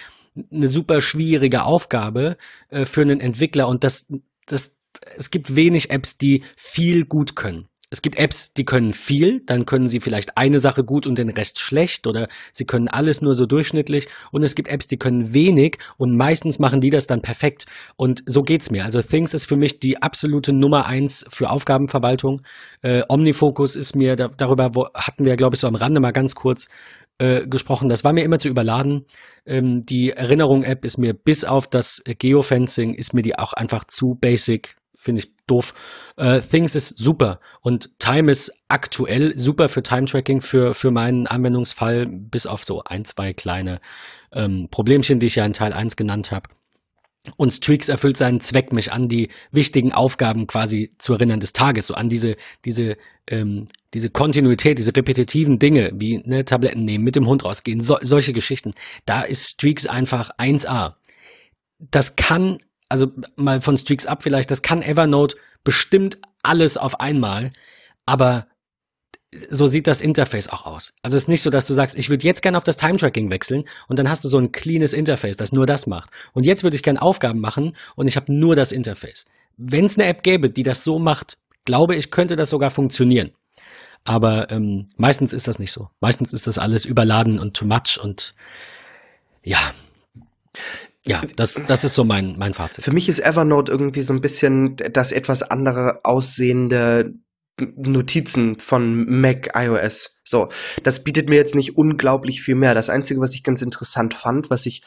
eine super schwierige Aufgabe äh, für einen Entwickler und das, das, es gibt wenig Apps, die viel gut können es gibt Apps, die können viel, dann können sie vielleicht eine Sache gut und den Rest schlecht oder sie können alles nur so durchschnittlich und es gibt Apps, die können wenig und meistens machen die das dann perfekt und so geht's mir. Also Things ist für mich die absolute Nummer eins für Aufgabenverwaltung. Äh, Omnifocus ist mir, da, darüber wo, hatten wir glaube ich so am Rande mal ganz kurz äh, gesprochen. Das war mir immer zu überladen. Ähm, die Erinnerung-App ist mir bis auf das Geofencing ist mir die auch einfach zu basic finde ich doof. Äh, Things ist super und Time ist aktuell super für Time-Tracking für, für meinen Anwendungsfall, bis auf so ein, zwei kleine ähm, Problemchen, die ich ja in Teil 1 genannt habe. Und Streaks erfüllt seinen Zweck, mich an die wichtigen Aufgaben quasi zu erinnern des Tages, so an diese, diese, ähm, diese Kontinuität, diese repetitiven Dinge, wie ne, Tabletten nehmen, mit dem Hund rausgehen, so, solche Geschichten. Da ist Streaks einfach 1A. das kann, also mal von Streaks ab vielleicht, das kann Evernote bestimmt alles auf einmal, aber so sieht das Interface auch aus. Also es ist nicht so, dass du sagst, ich würde jetzt gerne auf das Time-Tracking wechseln und dann hast du so ein cleanes Interface, das nur das macht. Und jetzt würde ich gerne Aufgaben machen und ich habe nur das Interface. Wenn es eine App gäbe, die das so macht, glaube ich, könnte das sogar funktionieren. Aber ähm, meistens ist das nicht so. Meistens ist das alles überladen und too much und ja. Ja, das, das ist so mein, mein Fazit. Für mich ist Evernote irgendwie so ein bisschen das etwas andere aussehende Notizen von Mac iOS. So, das bietet mir jetzt nicht unglaublich viel mehr. Das Einzige, was ich ganz interessant fand, was ich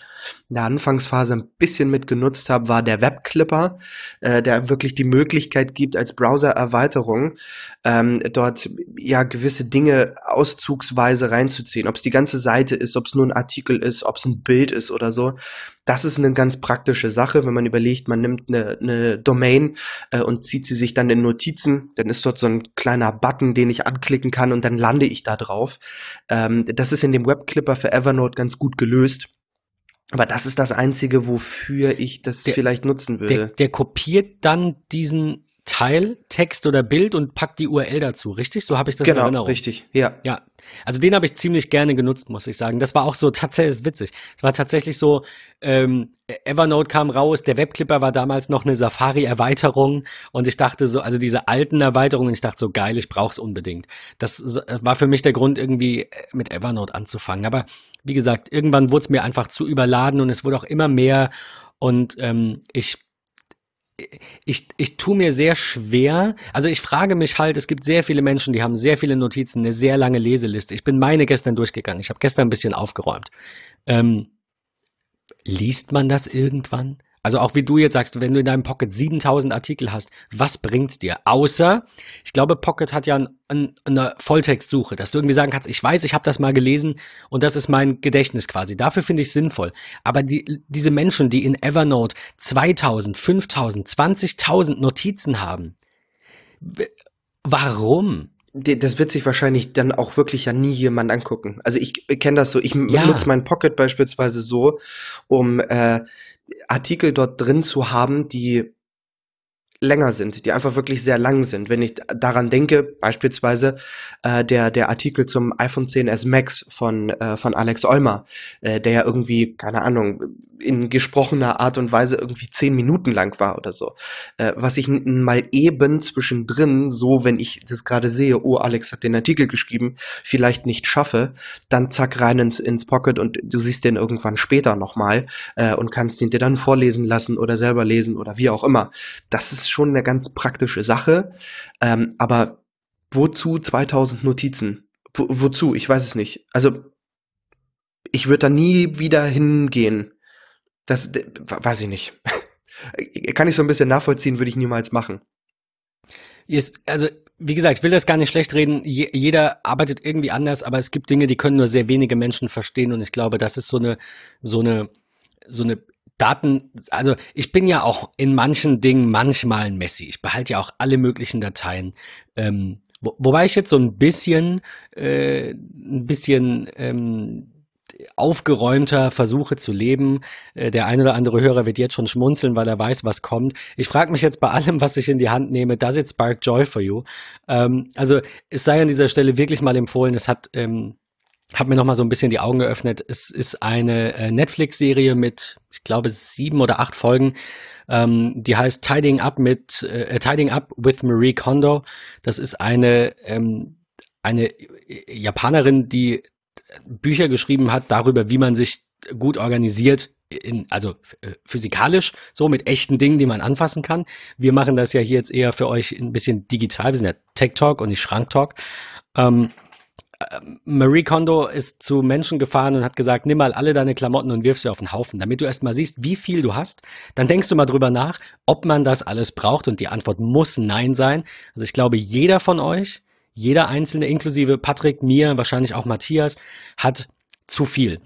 in der Anfangsphase ein bisschen mitgenutzt habe, war der Webclipper, äh, der wirklich die Möglichkeit gibt, als Browser-Erweiterung ähm, dort ja gewisse Dinge auszugsweise reinzuziehen. Ob es die ganze Seite ist, ob es nur ein Artikel ist, ob es ein Bild ist oder so. Das ist eine ganz praktische Sache, wenn man überlegt, man nimmt eine, eine Domain äh, und zieht sie sich dann in Notizen, dann ist dort so ein kleiner Button, den ich anklicken kann und dann lande ich da drauf. Ähm, das ist in dem Webclipper für Evernote ganz gut gelöst. Aber das ist das Einzige, wofür ich das der, vielleicht nutzen würde. Der, der kopiert dann diesen Teil, Text oder Bild und packt die URL dazu, richtig? So habe ich das genau, in Erinnerung. richtig, ja. Ja, also den habe ich ziemlich gerne genutzt, muss ich sagen. Das war auch so tatsächlich witzig. Es war tatsächlich so, ähm, Evernote kam raus, der Webclipper war damals noch eine Safari-Erweiterung und ich dachte so, also diese alten Erweiterungen, ich dachte so geil, ich brauch's unbedingt. Das war für mich der Grund, irgendwie äh, mit Evernote anzufangen. Aber wie gesagt, irgendwann wurde es mir einfach zu überladen und es wurde auch immer mehr und ähm, ich ich, ich tue mir sehr schwer. Also ich frage mich halt, es gibt sehr viele Menschen, die haben sehr viele Notizen, eine sehr lange Leseliste. Ich bin meine gestern durchgegangen. Ich habe gestern ein bisschen aufgeräumt. Ähm, liest man das irgendwann? Also auch wie du jetzt sagst, wenn du in deinem Pocket 7000 Artikel hast, was bringt's dir? Außer, ich glaube, Pocket hat ja ein, ein, eine Volltextsuche, dass du irgendwie sagen kannst, ich weiß, ich habe das mal gelesen und das ist mein Gedächtnis quasi. Dafür finde ich sinnvoll. Aber die, diese Menschen, die in Evernote 2000, 5000, 20.000 Notizen haben, warum? das wird sich wahrscheinlich dann auch wirklich ja nie jemand angucken. Also ich kenne das so, ich ja. nutze meinen Pocket beispielsweise so, um äh, Artikel dort drin zu haben, die länger sind, die einfach wirklich sehr lang sind. Wenn ich daran denke, beispielsweise äh, der, der Artikel zum iPhone 10s Max von, äh, von Alex Olmer, äh, der ja irgendwie, keine Ahnung, in gesprochener Art und Weise irgendwie zehn Minuten lang war oder so. Äh, was ich mal eben zwischendrin, so wenn ich das gerade sehe, oh, Alex hat den Artikel geschrieben, vielleicht nicht schaffe, dann zack rein ins, ins Pocket und du siehst den irgendwann später nochmal äh, und kannst ihn dir dann vorlesen lassen oder selber lesen oder wie auch immer. Das ist schon eine ganz praktische Sache. Ähm, aber wozu 2000 Notizen? Wo, wozu? Ich weiß es nicht. Also ich würde da nie wieder hingehen. Das weiß ich nicht. Kann ich so ein bisschen nachvollziehen, würde ich niemals machen. Jetzt, also, wie gesagt, ich will das gar nicht schlecht reden. Je, jeder arbeitet irgendwie anders, aber es gibt Dinge, die können nur sehr wenige Menschen verstehen und ich glaube, das ist so eine, so eine, so eine Daten, also ich bin ja auch in manchen Dingen manchmal ein Messi. Ich behalte ja auch alle möglichen Dateien. Ähm, wo, wobei ich jetzt so ein bisschen, äh, ein bisschen ähm, aufgeräumter versuche zu leben. Äh, der ein oder andere Hörer wird jetzt schon schmunzeln, weil er weiß, was kommt. Ich frage mich jetzt bei allem, was ich in die Hand nehme, does it spark joy for you? Ähm, also es sei an dieser Stelle wirklich mal empfohlen, es hat ähm, habe mir noch mal so ein bisschen die Augen geöffnet. Es ist eine äh, Netflix-Serie mit, ich glaube, sieben oder acht Folgen. Ähm, die heißt Tidying Up mit äh, äh, Tidying Up with Marie Kondo. Das ist eine ähm, eine Japanerin, die Bücher geschrieben hat darüber, wie man sich gut organisiert in, also äh, physikalisch, so mit echten Dingen, die man anfassen kann. Wir machen das ja hier jetzt eher für euch ein bisschen digital. Wir sind ja Tech Talk und nicht Schrank Talk. Ähm, Marie Kondo ist zu Menschen gefahren und hat gesagt, nimm mal alle deine Klamotten und wirf sie auf den Haufen, damit du erst mal siehst, wie viel du hast. Dann denkst du mal drüber nach, ob man das alles braucht und die Antwort muss nein sein. Also ich glaube, jeder von euch, jeder Einzelne, inklusive Patrick, mir, wahrscheinlich auch Matthias, hat zu viel.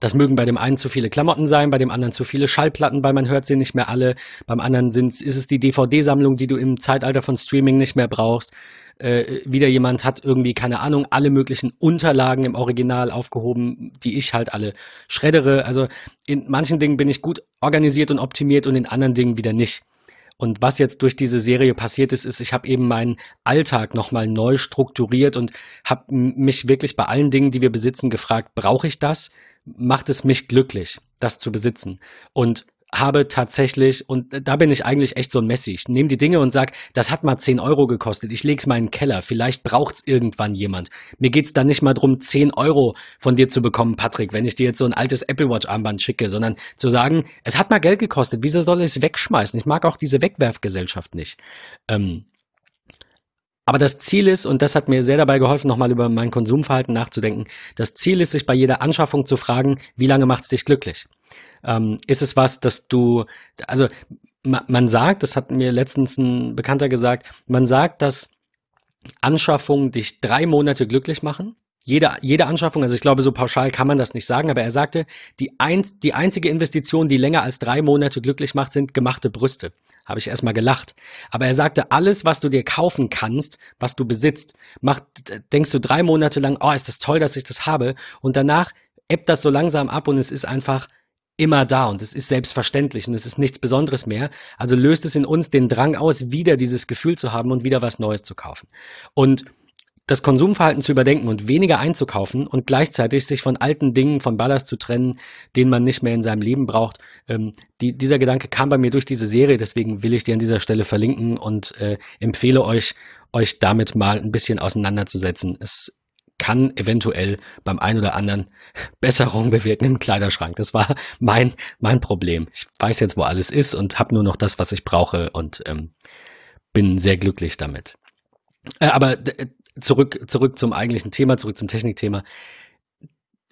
Das mögen bei dem einen zu viele Klamotten sein, bei dem anderen zu viele Schallplatten, weil man hört sie nicht mehr alle. Beim anderen sind's, ist es die DVD-Sammlung, die du im Zeitalter von Streaming nicht mehr brauchst. Äh, wieder jemand hat irgendwie, keine Ahnung, alle möglichen Unterlagen im Original aufgehoben, die ich halt alle schreddere. Also in manchen Dingen bin ich gut organisiert und optimiert und in anderen Dingen wieder nicht. Und was jetzt durch diese Serie passiert ist, ist, ich habe eben meinen Alltag nochmal neu strukturiert und habe mich wirklich bei allen Dingen, die wir besitzen, gefragt, brauche ich das? Macht es mich glücklich, das zu besitzen? Und habe tatsächlich, und da bin ich eigentlich echt so ein Messi. Ich nehme die Dinge und sag, das hat mal 10 Euro gekostet. Ich leg's mal in den Keller. Vielleicht braucht's irgendwann jemand. Mir geht's da nicht mal drum, 10 Euro von dir zu bekommen, Patrick, wenn ich dir jetzt so ein altes Apple Watch Armband schicke, sondern zu sagen, es hat mal Geld gekostet. Wieso soll ich es wegschmeißen? Ich mag auch diese Wegwerfgesellschaft nicht. Ähm, aber das Ziel ist, und das hat mir sehr dabei geholfen, nochmal über mein Konsumverhalten nachzudenken, das Ziel ist, sich bei jeder Anschaffung zu fragen, wie lange macht's dich glücklich? Ähm, ist es was, dass du, also ma, man sagt, das hat mir letztens ein Bekannter gesagt, man sagt, dass Anschaffungen dich drei Monate glücklich machen. Jede, jede Anschaffung, also ich glaube, so pauschal kann man das nicht sagen, aber er sagte, die, ein, die einzige Investition, die länger als drei Monate glücklich macht, sind gemachte Brüste. Habe ich erstmal gelacht. Aber er sagte, alles, was du dir kaufen kannst, was du besitzt, macht, denkst du drei Monate lang, oh, ist das toll, dass ich das habe. Und danach ebbt das so langsam ab und es ist einfach immer da und es ist selbstverständlich und es ist nichts Besonderes mehr. Also löst es in uns den Drang aus, wieder dieses Gefühl zu haben und wieder was Neues zu kaufen. Und das Konsumverhalten zu überdenken und weniger einzukaufen und gleichzeitig sich von alten Dingen, von Ballast zu trennen, den man nicht mehr in seinem Leben braucht. Ähm, die, dieser Gedanke kam bei mir durch diese Serie, deswegen will ich dir an dieser Stelle verlinken und äh, empfehle euch, euch damit mal ein bisschen auseinanderzusetzen. Es kann eventuell beim einen oder anderen Besserung bewirken im Kleiderschrank. Das war mein, mein Problem. Ich weiß jetzt, wo alles ist und habe nur noch das, was ich brauche und ähm, bin sehr glücklich damit. Äh, aber zurück, zurück zum eigentlichen Thema, zurück zum Technikthema.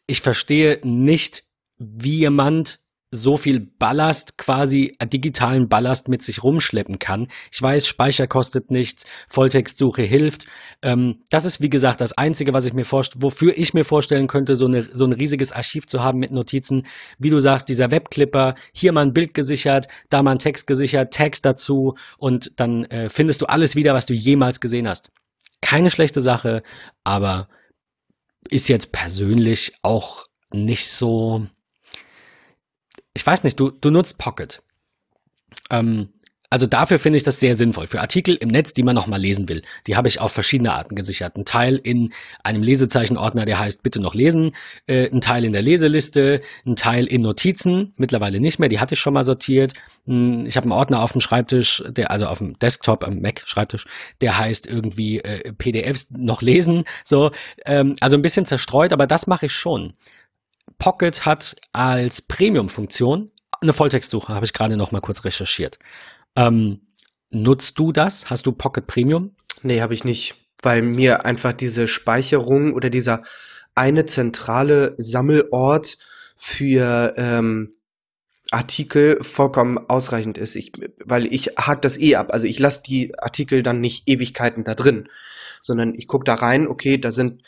Ich verstehe nicht, wie jemand so viel Ballast, quasi äh, digitalen Ballast mit sich rumschleppen kann. Ich weiß, Speicher kostet nichts, Volltextsuche hilft. Ähm, das ist, wie gesagt, das Einzige, was ich mir vorstelle, wofür ich mir vorstellen könnte, so, eine, so ein riesiges Archiv zu haben mit Notizen. Wie du sagst, dieser Webclipper, hier mal ein Bild gesichert, da mal ein Text gesichert, Text dazu und dann äh, findest du alles wieder, was du jemals gesehen hast. Keine schlechte Sache, aber ist jetzt persönlich auch nicht so ich weiß nicht, du, du nutzt Pocket. Ähm, also dafür finde ich das sehr sinnvoll. Für Artikel im Netz, die man nochmal lesen will. Die habe ich auf verschiedene Arten gesichert. Ein Teil in einem Lesezeichen-Ordner, der heißt Bitte noch lesen. Äh, ein Teil in der Leseliste. Ein Teil in Notizen. Mittlerweile nicht mehr. Die hatte ich schon mal sortiert. Hm, ich habe einen Ordner auf dem Schreibtisch, der, also auf dem Desktop, am Mac-Schreibtisch, der heißt irgendwie äh, PDFs noch lesen. So, ähm, also ein bisschen zerstreut, aber das mache ich schon. Pocket hat als Premium-Funktion eine Volltextsuche, habe ich gerade noch mal kurz recherchiert. Ähm, nutzt du das? Hast du Pocket Premium? Nee, habe ich nicht, weil mir einfach diese Speicherung oder dieser eine zentrale Sammelort für ähm, Artikel vollkommen ausreichend ist. Ich, weil ich hake das eh ab. Also ich lasse die Artikel dann nicht Ewigkeiten da drin, sondern ich gucke da rein, okay, da sind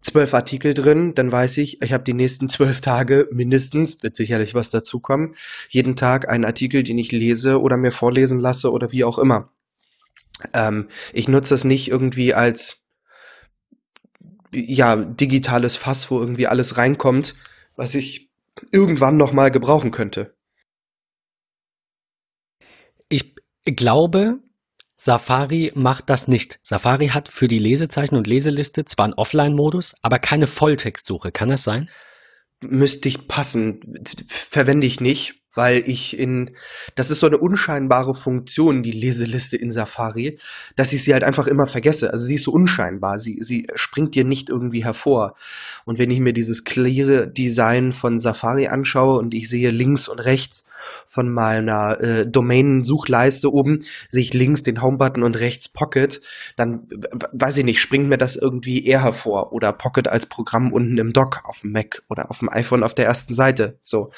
zwölf Artikel drin, dann weiß ich, ich habe die nächsten zwölf Tage mindestens, wird sicherlich was dazukommen, jeden Tag einen Artikel, den ich lese oder mir vorlesen lasse oder wie auch immer. Ähm, ich nutze es nicht irgendwie als ja digitales Fass, wo irgendwie alles reinkommt, was ich irgendwann noch mal gebrauchen könnte. Ich glaube, Safari macht das nicht. Safari hat für die Lesezeichen und Leseliste zwar einen Offline-Modus, aber keine Volltextsuche. Kann das sein? Müsste ich passen. Verwende ich nicht weil ich in, das ist so eine unscheinbare Funktion, die Leseliste in Safari, dass ich sie halt einfach immer vergesse. Also sie ist so unscheinbar, sie, sie springt dir nicht irgendwie hervor. Und wenn ich mir dieses cleare Design von Safari anschaue und ich sehe links und rechts von meiner äh, Domain-Suchleiste oben, sehe ich links den Home-Button und rechts Pocket, dann weiß ich nicht, springt mir das irgendwie eher hervor. Oder Pocket als Programm unten im Dock auf dem Mac oder auf dem iPhone auf der ersten Seite. So.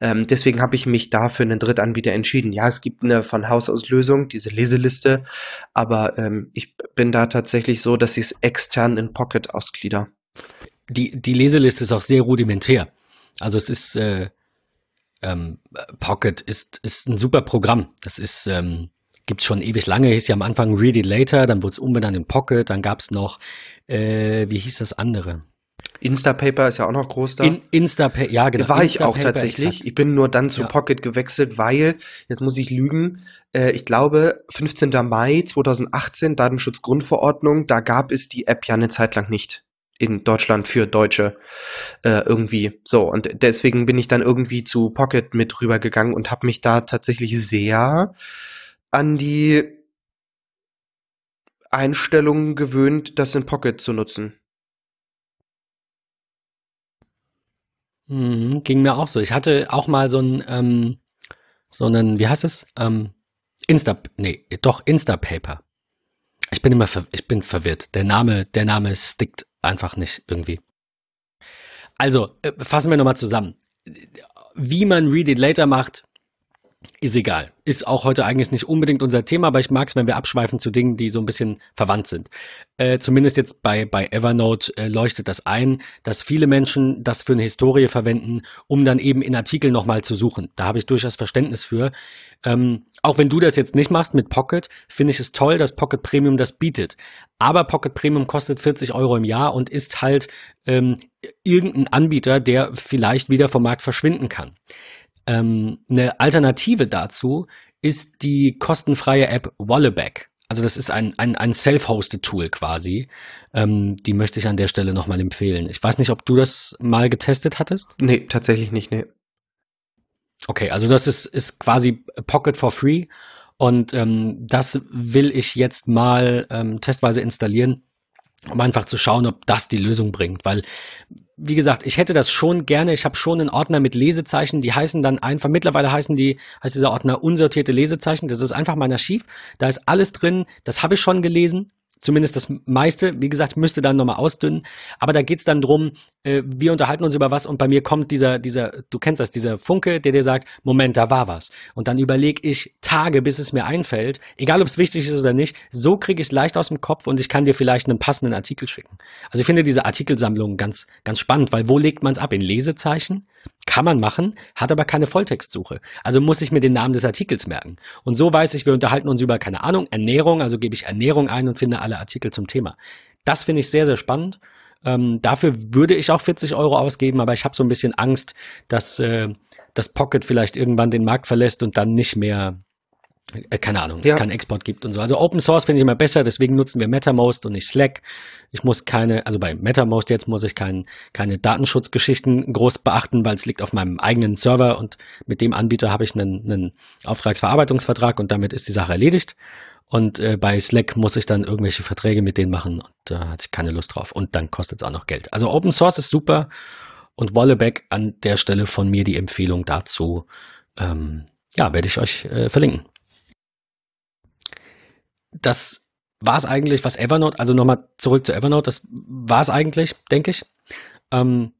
Ähm, deswegen habe ich mich da für einen Drittanbieter entschieden. Ja, es gibt eine von Haus aus Lösung, diese Leseliste, aber ähm, ich bin da tatsächlich so, dass ich es extern in Pocket ausglieder. Die, die Leseliste ist auch sehr rudimentär. Also es ist äh, ähm, Pocket ist, ist ein super Programm. Das ist, ähm, gibt schon ewig lange, hieß ja am Anfang Read It Later, dann wurde es umbenannt in Pocket, dann gab es noch, äh, wie hieß das andere? Instapaper ist ja auch noch groß da. In, Instapaper, ja genau. War ich auch tatsächlich. Exakt. Ich bin nur dann zu ja. Pocket gewechselt, weil, jetzt muss ich lügen, äh, ich glaube 15. Mai 2018, Datenschutzgrundverordnung, da gab es die App ja eine Zeit lang nicht in Deutschland für Deutsche äh, irgendwie so und deswegen bin ich dann irgendwie zu Pocket mit rübergegangen und habe mich da tatsächlich sehr an die Einstellungen gewöhnt, das in Pocket zu nutzen. Mhm, ging mir auch so. Ich hatte auch mal so ein, ähm, so einen, wie heißt es? Ähm, Insta, nee, doch Instapaper. Ich bin immer, ich bin verwirrt. Der Name, der Name stickt einfach nicht irgendwie. Also, äh, fassen wir nochmal zusammen. Wie man Read It Later macht, ist egal. Ist auch heute eigentlich nicht unbedingt unser Thema, aber ich mag es, wenn wir abschweifen zu Dingen, die so ein bisschen verwandt sind. Äh, zumindest jetzt bei, bei Evernote äh, leuchtet das ein, dass viele Menschen das für eine Historie verwenden, um dann eben in Artikeln nochmal zu suchen. Da habe ich durchaus Verständnis für. Ähm, auch wenn du das jetzt nicht machst mit Pocket, finde ich es toll, dass Pocket Premium das bietet. Aber Pocket Premium kostet 40 Euro im Jahr und ist halt ähm, irgendein Anbieter, der vielleicht wieder vom Markt verschwinden kann. Ähm, eine Alternative dazu ist die kostenfreie App Walleback. Also das ist ein, ein, ein self-hosted Tool quasi. Ähm, die möchte ich an der Stelle nochmal empfehlen. Ich weiß nicht, ob du das mal getestet hattest? Nee, tatsächlich nicht, nee. Okay, also das ist, ist quasi Pocket for free. Und ähm, das will ich jetzt mal ähm, testweise installieren um einfach zu schauen, ob das die Lösung bringt. Weil, wie gesagt, ich hätte das schon gerne. Ich habe schon einen Ordner mit Lesezeichen, die heißen dann einfach, mittlerweile heißen die, heißt dieser Ordner unsortierte Lesezeichen. Das ist einfach mein Archiv. Da ist alles drin, das habe ich schon gelesen zumindest das meiste, wie gesagt, müsste dann nochmal ausdünnen. Aber da geht's dann drum, äh, wir unterhalten uns über was und bei mir kommt dieser, dieser, du kennst das, dieser Funke, der dir sagt, Moment, da war was. Und dann überlege ich Tage, bis es mir einfällt, egal ob es wichtig ist oder nicht, so kriege ich es leicht aus dem Kopf und ich kann dir vielleicht einen passenden Artikel schicken. Also ich finde diese Artikelsammlung ganz, ganz spannend, weil wo legt man es ab? In Lesezeichen? Kann man machen, hat aber keine Volltextsuche. Also muss ich mir den Namen des Artikels merken. Und so weiß ich, wir unterhalten uns über, keine Ahnung, Ernährung, also gebe ich Ernährung ein und finde alle Artikel zum Thema. Das finde ich sehr, sehr spannend. Ähm, dafür würde ich auch 40 Euro ausgeben, aber ich habe so ein bisschen Angst, dass äh, das Pocket vielleicht irgendwann den Markt verlässt und dann nicht mehr äh, keine Ahnung, ja. es keinen Export gibt und so. Also Open Source finde ich immer besser, deswegen nutzen wir MetaMost und nicht Slack. Ich muss keine, also bei MetaMost jetzt muss ich kein, keine Datenschutzgeschichten groß beachten, weil es liegt auf meinem eigenen Server und mit dem Anbieter habe ich einen, einen Auftragsverarbeitungsvertrag und damit ist die Sache erledigt. Und äh, bei Slack muss ich dann irgendwelche Verträge mit denen machen und da äh, hatte ich keine Lust drauf. Und dann kostet es auch noch Geld. Also Open Source ist super und Walleback an der Stelle von mir die Empfehlung dazu. Ähm, ja, werde ich euch äh, verlinken das war es eigentlich, was Evernote, also nochmal zurück zu Evernote, das war es eigentlich, denke ich. Ähm,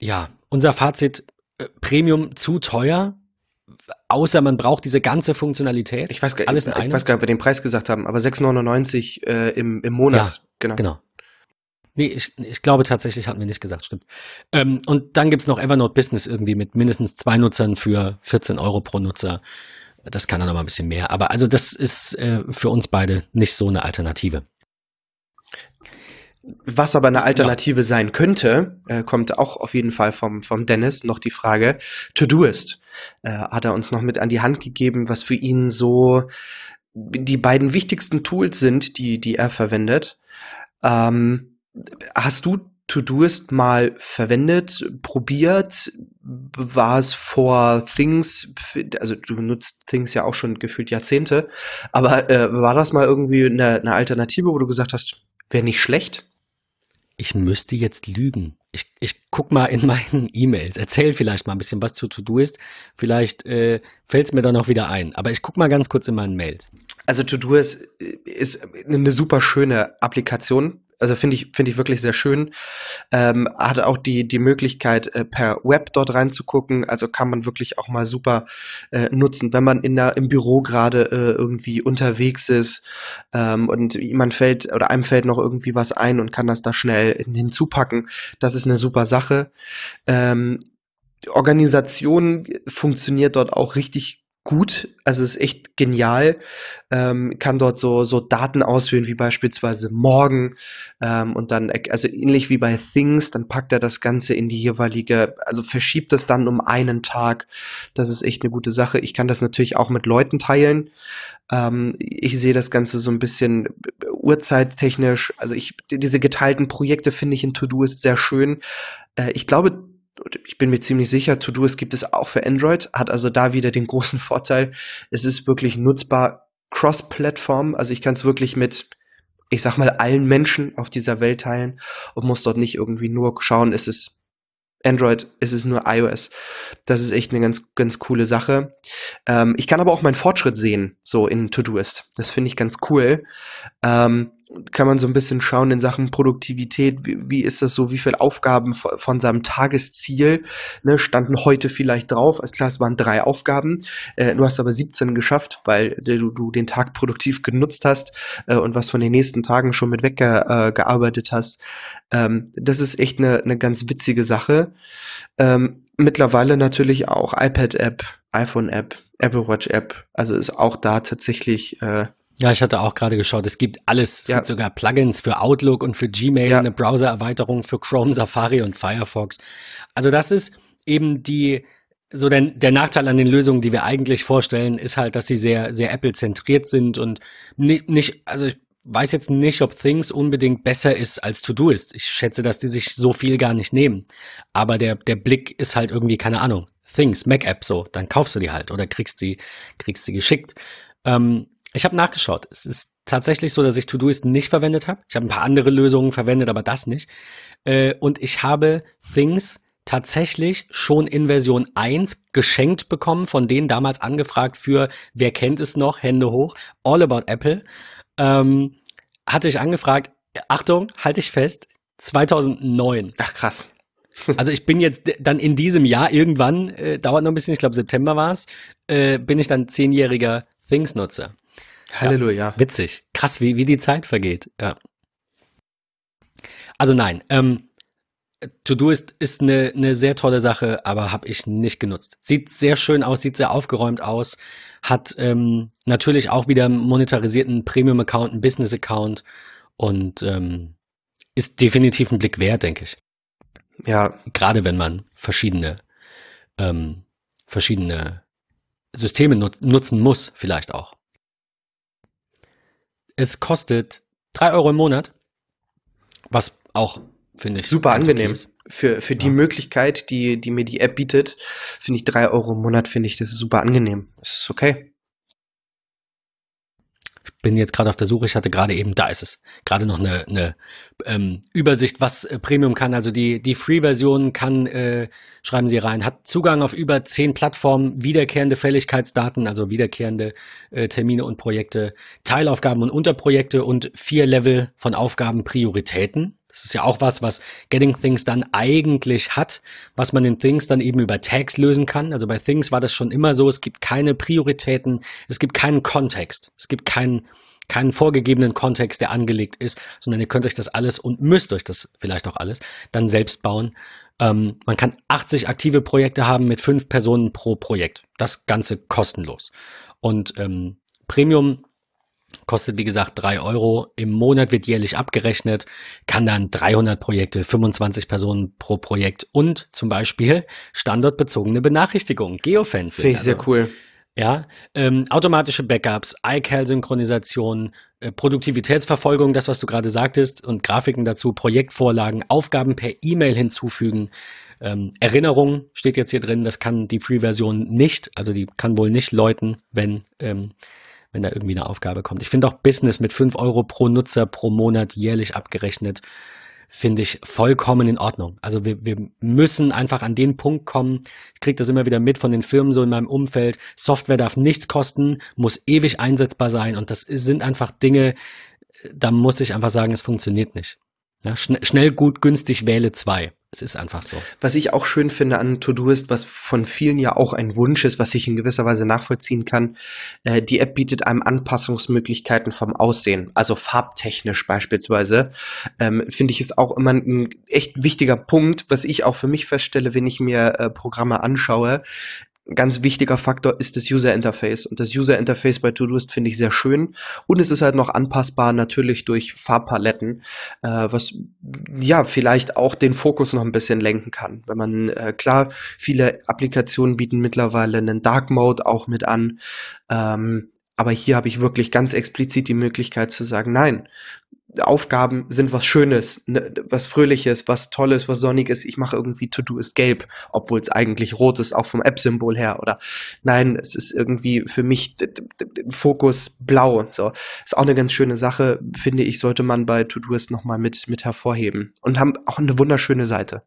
ja, unser Fazit, äh, Premium zu teuer, außer man braucht diese ganze Funktionalität. Ich weiß, gar, alles in ich, ich weiß gar nicht, ob wir den Preis gesagt haben, aber 6,99 äh, im, im Monat. Ja, genau. genau. Nee, ich, ich glaube tatsächlich hatten wir nicht gesagt, stimmt. Ähm, und dann gibt's noch Evernote Business irgendwie mit mindestens zwei Nutzern für 14 Euro pro Nutzer. Das kann dann mal ein bisschen mehr. Aber also das ist äh, für uns beide nicht so eine Alternative. Was aber eine Alternative ja. sein könnte, äh, kommt auch auf jeden Fall vom, vom Dennis noch die Frage, Todoist. Äh, hat er uns noch mit an die Hand gegeben, was für ihn so die beiden wichtigsten Tools sind, die, die er verwendet. Ähm, hast du Todoist mal verwendet, probiert? War es vor Things, also du nutzt Things ja auch schon gefühlt Jahrzehnte, aber äh, war das mal irgendwie eine, eine Alternative, wo du gesagt hast, wäre nicht schlecht? Ich müsste jetzt lügen. Ich, ich guck mal in meinen E-Mails, erzähl vielleicht mal ein bisschen was zu Todoist. Vielleicht äh, fällt es mir dann auch wieder ein. Aber ich guck mal ganz kurz in meinen Mails. Also Todoist ist eine super schöne Applikation Also finde ich, finde ich wirklich sehr schön. Ähm, hat auch die, die Möglichkeit, äh, per Web dort reinzugucken. Also kann man wirklich auch mal super äh, nutzen, wenn man in der, im Büro gerade äh, irgendwie unterwegs ist ähm, und jemand fällt oder einem fällt noch irgendwie was ein und kann das da schnell hinzupacken. Das ist eine super Sache. Ähm, Organisation funktioniert dort auch richtig gut, also ist echt genial, ähm, kann dort so, so Daten auswählen, wie beispielsweise morgen ähm, und dann, also ähnlich wie bei Things, dann packt er das Ganze in die jeweilige, also verschiebt es dann um einen Tag. Das ist echt eine gute Sache. Ich kann das natürlich auch mit Leuten teilen. Ähm, ich sehe das Ganze so ein bisschen uhrzeittechnisch, also ich, diese geteilten Projekte finde ich in To-Do ist sehr schön. Äh, ich glaube, ich bin mir ziemlich sicher, To-Do's gibt es auch für Android, hat also da wieder den großen Vorteil, es ist wirklich nutzbar cross-Plattform, also ich kann es wirklich mit, ich sag mal, allen Menschen auf dieser Welt teilen und muss dort nicht irgendwie nur schauen, ist es Android, ist es nur iOS. Das ist echt eine ganz, ganz coole Sache. Ähm, ich kann aber auch meinen Fortschritt sehen, so in To-Doist. Das finde ich ganz cool. Ähm, kann man so ein bisschen schauen in Sachen Produktivität, wie, wie ist das so, wie viele Aufgaben von, von seinem Tagesziel ne, standen heute vielleicht drauf. Als klar, es waren drei Aufgaben. Äh, du hast aber 17 geschafft, weil du, du den Tag produktiv genutzt hast äh, und was von den nächsten Tagen schon mit weggearbeitet äh, hast. Ähm, das ist echt eine, eine ganz witzige Sache. Ähm, mittlerweile natürlich auch iPad-App, iPhone-App, Apple Watch-App. Also ist auch da tatsächlich äh, ja, ich hatte auch gerade geschaut, es gibt alles. Es ja. gibt sogar Plugins für Outlook und für Gmail, ja. eine Browser-Erweiterung für Chrome, Safari und Firefox. Also das ist eben die, so der, der Nachteil an den Lösungen, die wir eigentlich vorstellen, ist halt, dass sie sehr, sehr Apple-zentriert sind und nicht, nicht, also ich weiß jetzt nicht, ob Things unbedingt besser ist als To-Do ist. Ich schätze, dass die sich so viel gar nicht nehmen. Aber der, der Blick ist halt irgendwie, keine Ahnung, Things, Mac-App so, dann kaufst du die halt oder kriegst sie, kriegst sie geschickt. Ähm, ich habe nachgeschaut. Es ist tatsächlich so, dass ich Todoist nicht verwendet habe. Ich habe ein paar andere Lösungen verwendet, aber das nicht. Äh, und ich habe Things tatsächlich schon in Version 1 geschenkt bekommen, von denen damals angefragt für, wer kennt es noch, Hände hoch, All About Apple. Ähm, hatte ich angefragt, Achtung, halte ich fest, 2009. Ach krass. Also ich bin jetzt dann in diesem Jahr irgendwann, äh, dauert noch ein bisschen, ich glaube September war es, äh, bin ich dann zehnjähriger Things-Nutzer. Halleluja. Ja, witzig. Krass, wie, wie die Zeit vergeht. Ja. Also nein, ähm, To-Do ist, ist eine, eine sehr tolle Sache, aber habe ich nicht genutzt. Sieht sehr schön aus, sieht sehr aufgeräumt aus, hat ähm, natürlich auch wieder einen monetarisierten Premium-Account, einen Business-Account und ähm, ist definitiv ein Blick wert, denke ich. Ja. Gerade wenn man verschiedene, ähm, verschiedene Systeme nut nutzen muss, vielleicht auch. Es kostet drei Euro im Monat, was auch, finde ich, super angenehm ist. Für, für die ja. Möglichkeit, die, die mir die App bietet, finde ich drei Euro im Monat, finde ich, das ist super angenehm. Das ist okay bin jetzt gerade auf der Suche, ich hatte gerade eben, da ist es, gerade noch eine, eine ähm, Übersicht, was äh, Premium kann. Also die, die Free-Version kann, äh, schreiben Sie rein, hat Zugang auf über zehn Plattformen, wiederkehrende Fälligkeitsdaten, also wiederkehrende äh, Termine und Projekte, Teilaufgaben und Unterprojekte und vier Level von Aufgaben Prioritäten. Das ist ja auch was, was Getting Things dann eigentlich hat, was man in Things dann eben über Tags lösen kann. Also bei Things war das schon immer so, es gibt keine Prioritäten, es gibt keinen Kontext, es gibt keinen, keinen vorgegebenen Kontext, der angelegt ist, sondern ihr könnt euch das alles und müsst euch das vielleicht auch alles dann selbst bauen. Ähm, man kann 80 aktive Projekte haben mit fünf Personen pro Projekt. Das Ganze kostenlos. Und ähm, Premium Kostet, wie gesagt, drei Euro. Im Monat wird jährlich abgerechnet, kann dann 300 Projekte, 25 Personen pro Projekt und zum Beispiel standortbezogene Benachrichtigung, Geofencing. Finde ich also, sehr cool. Ja, ähm, automatische Backups, iCal-Synchronisation, äh, Produktivitätsverfolgung, das, was du gerade sagtest, und Grafiken dazu, Projektvorlagen, Aufgaben per E-Mail hinzufügen. Ähm, Erinnerung steht jetzt hier drin, das kann die Free-Version nicht, also die kann wohl nicht läuten, wenn ähm, wenn da irgendwie eine Aufgabe kommt. Ich finde auch Business mit 5 Euro pro Nutzer pro Monat jährlich abgerechnet, finde ich vollkommen in Ordnung. Also wir, wir müssen einfach an den Punkt kommen, ich kriege das immer wieder mit von den Firmen so in meinem Umfeld, Software darf nichts kosten, muss ewig einsetzbar sein und das sind einfach Dinge, da muss ich einfach sagen, es funktioniert nicht. Ja, schn schnell, gut, günstig, wähle zwei. Es ist einfach so. Was ich auch schön finde an To-Do ist, was von vielen ja auch ein Wunsch ist, was ich in gewisser Weise nachvollziehen kann. Äh, die App bietet einem Anpassungsmöglichkeiten vom Aussehen, also farbtechnisch beispielsweise. Ähm, finde ich ist auch immer ein echt wichtiger Punkt, was ich auch für mich feststelle, wenn ich mir äh, Programme anschaue ganz wichtiger Faktor ist das User Interface. Und das User Interface bei Todoist finde ich sehr schön. Und es ist halt noch anpassbar natürlich durch Farbpaletten, äh, was ja vielleicht auch den Fokus noch ein bisschen lenken kann. Wenn man, äh, klar, viele Applikationen bieten mittlerweile einen Dark Mode auch mit an. Ähm, aber hier habe ich wirklich ganz explizit die Möglichkeit zu sagen, nein, Aufgaben sind was Schönes, ne, was Fröhliches, was Tolles, was Sonniges. Ich mache irgendwie To-Do ist gelb, obwohl es eigentlich rot ist, auch vom App-Symbol her. Oder nein, es ist irgendwie für mich Fokus blau. So ist auch eine ganz schöne Sache, finde ich, sollte man bei To-Doist nochmal mit, mit hervorheben. Und haben auch eine wunderschöne Seite.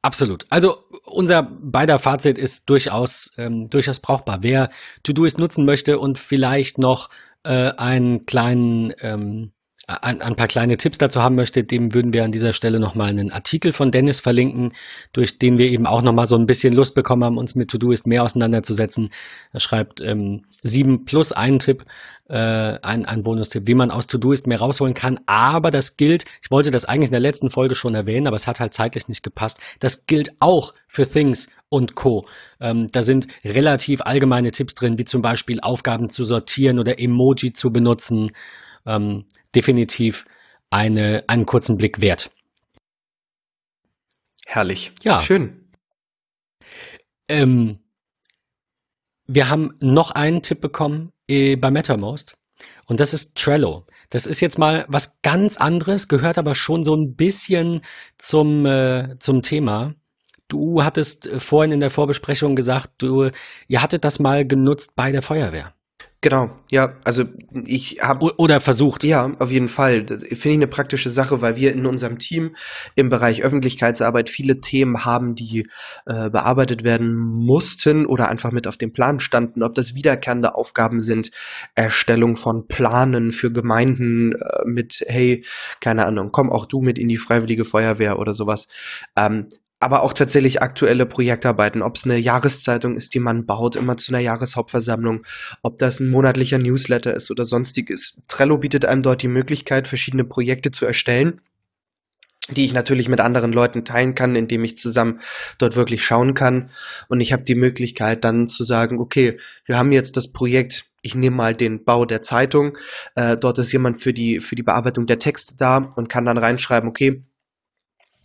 Absolut. Also unser beider Fazit ist durchaus, ähm, durchaus brauchbar. Wer To-Doist nutzen möchte und vielleicht noch äh, einen kleinen, ähm, ein, ein, paar kleine Tipps dazu haben möchte, dem würden wir an dieser Stelle nochmal einen Artikel von Dennis verlinken, durch den wir eben auch nochmal so ein bisschen Lust bekommen haben, uns mit To-Doist mehr auseinanderzusetzen. Er schreibt ähm, sieben plus einen Tipp, äh, ein, ein Bonustipp, wie man aus To-Doist mehr rausholen kann. Aber das gilt, ich wollte das eigentlich in der letzten Folge schon erwähnen, aber es hat halt zeitlich nicht gepasst. Das gilt auch für Things und Co. Ähm, da sind relativ allgemeine Tipps drin, wie zum Beispiel Aufgaben zu sortieren oder Emoji zu benutzen. Ähm, definitiv eine, einen kurzen Blick wert. Herrlich. Ja. Schön. Ähm, wir haben noch einen Tipp bekommen äh, bei MetaMost. Und das ist Trello. Das ist jetzt mal was ganz anderes, gehört aber schon so ein bisschen zum, äh, zum Thema. Du hattest äh, vorhin in der Vorbesprechung gesagt, du, ihr hattet das mal genutzt bei der Feuerwehr. Genau, ja, also ich habe oder versucht. Ja, auf jeden Fall. Das finde ich eine praktische Sache, weil wir in unserem Team im Bereich Öffentlichkeitsarbeit viele Themen haben, die äh, bearbeitet werden mussten oder einfach mit auf dem Plan standen. Ob das wiederkehrende Aufgaben sind, Erstellung von Planen für Gemeinden äh, mit, hey, keine Ahnung, komm auch du mit in die Freiwillige Feuerwehr oder sowas. Ähm, aber auch tatsächlich aktuelle Projektarbeiten, ob es eine Jahreszeitung ist, die man baut, immer zu einer Jahreshauptversammlung, ob das ein monatlicher Newsletter ist oder sonstiges. Trello bietet einem dort die Möglichkeit, verschiedene Projekte zu erstellen, die ich natürlich mit anderen Leuten teilen kann, indem ich zusammen dort wirklich schauen kann. Und ich habe die Möglichkeit dann zu sagen, okay, wir haben jetzt das Projekt, ich nehme mal den Bau der Zeitung, äh, dort ist jemand für die, für die Bearbeitung der Texte da und kann dann reinschreiben, okay,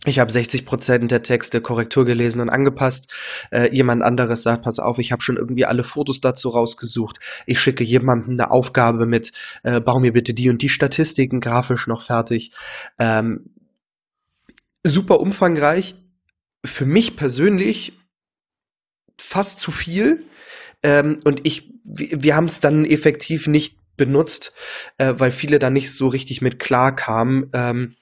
ich habe 60 Prozent der Texte Korrektur gelesen und angepasst. Äh, jemand anderes sagt, pass auf, ich habe schon irgendwie alle Fotos dazu rausgesucht. Ich schicke jemandem eine Aufgabe mit, äh, bau mir bitte die und die Statistiken grafisch noch fertig. Ähm, super umfangreich. Für mich persönlich fast zu viel. Ähm, und ich, wir, haben es dann effektiv nicht benutzt, äh, weil viele da nicht so richtig mit klar kamen. Ähm,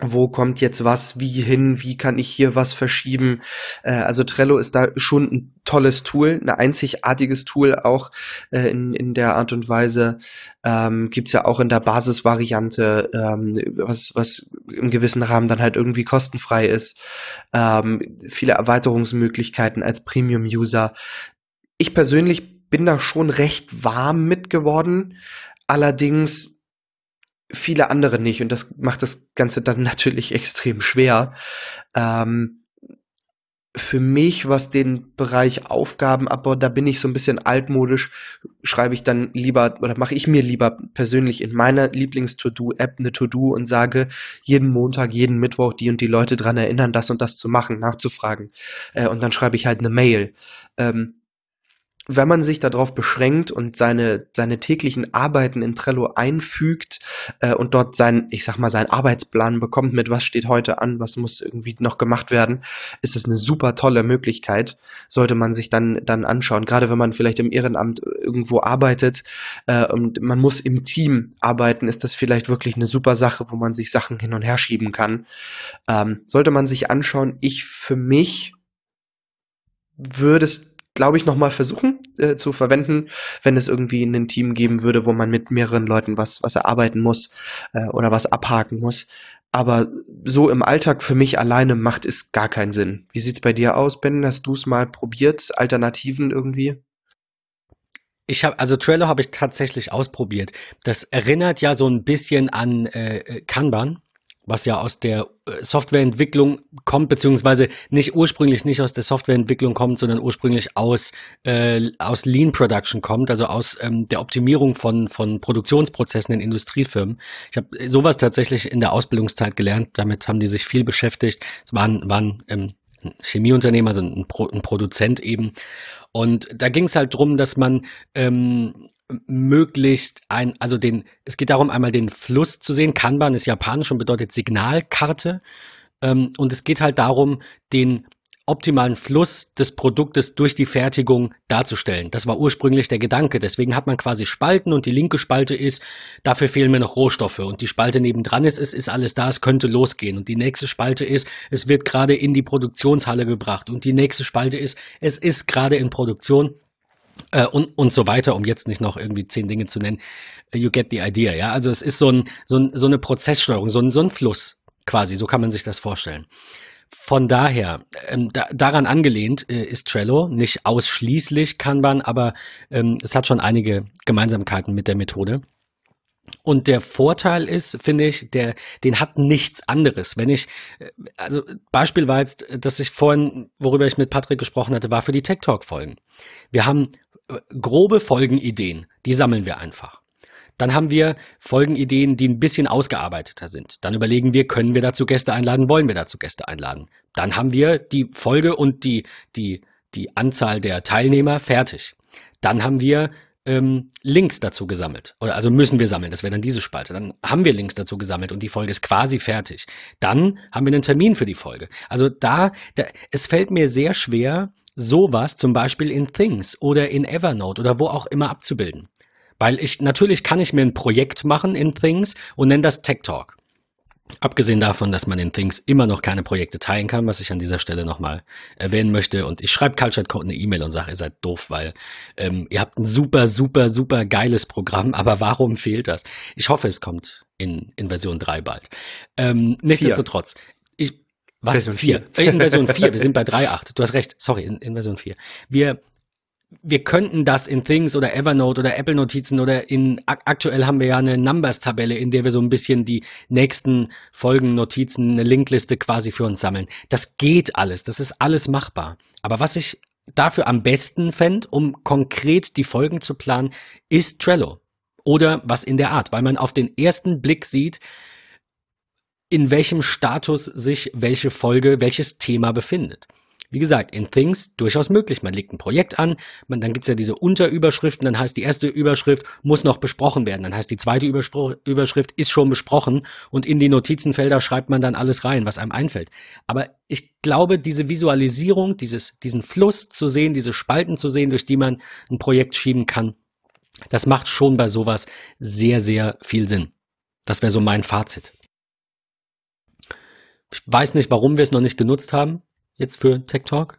wo kommt jetzt was, wie hin, wie kann ich hier was verschieben. Äh, also Trello ist da schon ein tolles Tool, ein einzigartiges Tool auch äh, in, in der Art und Weise. Ähm, Gibt ja auch in der Basisvariante, ähm, was, was im gewissen Rahmen dann halt irgendwie kostenfrei ist. Ähm, viele Erweiterungsmöglichkeiten als Premium-User. Ich persönlich bin da schon recht warm mit geworden. Allerdings viele andere nicht und das macht das Ganze dann natürlich extrem schwer. Ähm, für mich, was den Bereich Aufgaben abbaut, da bin ich so ein bisschen altmodisch, schreibe ich dann lieber oder mache ich mir lieber persönlich in meiner Lieblings-To-Do-App eine To-Do und sage jeden Montag, jeden Mittwoch die und die Leute dran erinnern, das und das zu machen, nachzufragen. Äh, und dann schreibe ich halt eine Mail. Ähm, wenn man sich darauf beschränkt und seine, seine täglichen Arbeiten in Trello einfügt äh, und dort sein, ich sag mal, seinen Arbeitsplan bekommt mit was steht heute an, was muss irgendwie noch gemacht werden, ist es eine super tolle Möglichkeit, sollte man sich dann, dann anschauen. Gerade wenn man vielleicht im Ehrenamt irgendwo arbeitet äh, und man muss im Team arbeiten, ist das vielleicht wirklich eine super Sache, wo man sich Sachen hin und her schieben kann. Ähm, sollte man sich anschauen, ich für mich würde es glaube ich, nochmal versuchen. äh, zu verwenden, wenn es irgendwie ein Team geben würde, wo man mit mehreren Leuten was, was erarbeiten muss äh, oder was abhaken muss. Aber so im Alltag für mich alleine macht es gar keinen Sinn. Wie sieht's bei dir aus, Ben? Hast du es mal probiert? Alternativen irgendwie? Ich habe also Trello habe ich tatsächlich ausprobiert. Das erinnert ja so ein bisschen an äh, äh Kanban was ja aus der äh, Softwareentwicklung kommt, beziehungsweise nicht ursprünglich nicht aus der Softwareentwicklung kommt, sondern ursprünglich aus, äh, aus Lean Production kommt, also aus ähm, der Optimierung von, von Produktionsprozessen in Industriefirmen. Ich habe sowas tatsächlich in der Ausbildungszeit gelernt, damit haben die sich viel beschäftigt. Es waren, waren ähm, Chemieunternehmen, also ein, Pro, ein Produzent eben. Und da ging es halt drum, dass man ähm, möglichst ein, also den, es geht darum, einmal den Fluss zu sehen. Kanban ist japanisch und bedeutet Signalkarte. Ähm, und es geht halt darum, den optimalen Fluss des Produktes durch die Fertigung darzustellen. Das war ursprünglich der Gedanke. Deswegen hat man quasi Spalten und die linke Spalte ist, dafür fehlen mir noch Rohstoffe. Und die Spalte nebendran ist, es ist alles da, es könnte losgehen. Und die nächste Spalte ist, es wird gerade in die Produktionshalle gebracht. Und die nächste Spalte ist, es ist gerade in Produktion äh, und, und so weiter, um jetzt nicht noch irgendwie zehn Dinge zu nennen. You get the idea, ja. Also es ist so, ein, so, ein, so eine Prozesssteuerung, so ein, so ein Fluss quasi, so kann man sich das vorstellen. Von daher, ähm, da, daran angelehnt äh, ist Trello, nicht ausschließlich Kanban, aber ähm, es hat schon einige Gemeinsamkeiten mit der Methode. Und der Vorteil ist, finde ich, der, den hat nichts anderes. Wenn ich, äh, also Beispiel war jetzt, dass ich vorhin, worüber ich mit Patrick gesprochen hatte, war für die Tech Talk Folgen. Wir haben äh, grobe Folgenideen, die sammeln wir einfach. Dann haben wir Folgenideen, die ein bisschen ausgearbeiteter sind. Dann überlegen wir, können wir dazu Gäste einladen, wollen wir dazu Gäste einladen. Dann haben wir die Folge und die, die, die Anzahl der Teilnehmer fertig. Dann haben wir ähm, Links dazu gesammelt. Oder also müssen wir sammeln, das wäre dann diese Spalte. Dann haben wir Links dazu gesammelt und die Folge ist quasi fertig. Dann haben wir einen Termin für die Folge. Also da, da es fällt mir sehr schwer, sowas zum Beispiel in Things oder in Evernote oder wo auch immer abzubilden. Weil ich, natürlich kann ich mir ein Projekt machen in Things und nenne das Tech Talk. Abgesehen davon, dass man in Things immer noch keine Projekte teilen kann, was ich an dieser Stelle nochmal erwähnen möchte. Und ich schreibe Culture Code eine E-Mail und sage, ihr seid doof, weil ähm, ihr habt ein super, super, super geiles Programm, aber warum fehlt das? Ich hoffe, es kommt in, in Version 3 bald. Ähm, nichtsdestotrotz, ich, was? Version 4. 4. Äh, in Version 4, wir sind bei 3.8. Du hast recht, sorry, in, in Version 4. Wir wir könnten das in Things oder Evernote oder Apple Notizen oder in aktuell haben wir ja eine Numbers Tabelle, in der wir so ein bisschen die nächsten Folgen Notizen, eine Linkliste quasi für uns sammeln. Das geht alles, das ist alles machbar. Aber was ich dafür am besten fände, um konkret die Folgen zu planen, ist Trello oder was in der Art, weil man auf den ersten Blick sieht, in welchem Status sich welche Folge, welches Thema befindet. Wie gesagt, in Things durchaus möglich. Man legt ein Projekt an, man, dann gibt's ja diese Unterüberschriften, dann heißt die erste Überschrift muss noch besprochen werden. Dann heißt die zweite Überspr Überschrift ist schon besprochen und in die Notizenfelder schreibt man dann alles rein, was einem einfällt. Aber ich glaube, diese Visualisierung, dieses, diesen Fluss zu sehen, diese Spalten zu sehen, durch die man ein Projekt schieben kann, das macht schon bei sowas sehr, sehr viel Sinn. Das wäre so mein Fazit. Ich weiß nicht, warum wir es noch nicht genutzt haben jetzt für Tech Talk?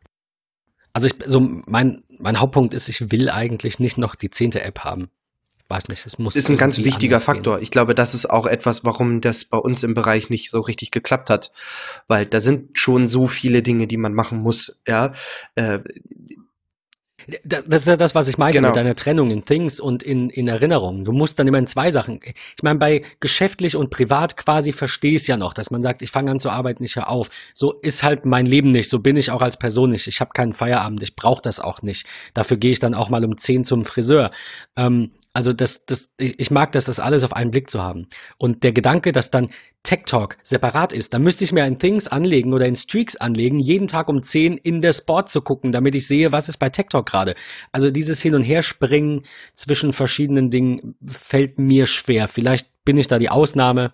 Also ich, so mein, mein Hauptpunkt ist, ich will eigentlich nicht noch die zehnte App haben. Weiß nicht, es muss. Ist ein ganz wichtiger Faktor. Gehen. Ich glaube, das ist auch etwas, warum das bei uns im Bereich nicht so richtig geklappt hat. Weil da sind schon so viele Dinge, die man machen muss, ja. Äh, das ist ja das, was ich meine genau. mit deiner Trennung in Things und in, in Erinnerungen. Du musst dann immer in zwei Sachen. Ich meine, bei geschäftlich und privat quasi verstehe ich es ja noch, dass man sagt, ich fange an zu arbeiten, ich höre auf. So ist halt mein Leben nicht. So bin ich auch als Person nicht. Ich habe keinen Feierabend. Ich brauche das auch nicht. Dafür gehe ich dann auch mal um zehn zum Friseur. Ähm, also das, das, ich mag das, das alles auf einen Blick zu haben. Und der Gedanke, dass dann Tech Talk separat ist, da müsste ich mir in Things anlegen oder in Streaks anlegen, jeden Tag um 10 in der Sport zu gucken, damit ich sehe, was ist bei Tech Talk gerade. Also dieses Hin- und Herspringen zwischen verschiedenen Dingen fällt mir schwer. Vielleicht bin ich da die Ausnahme,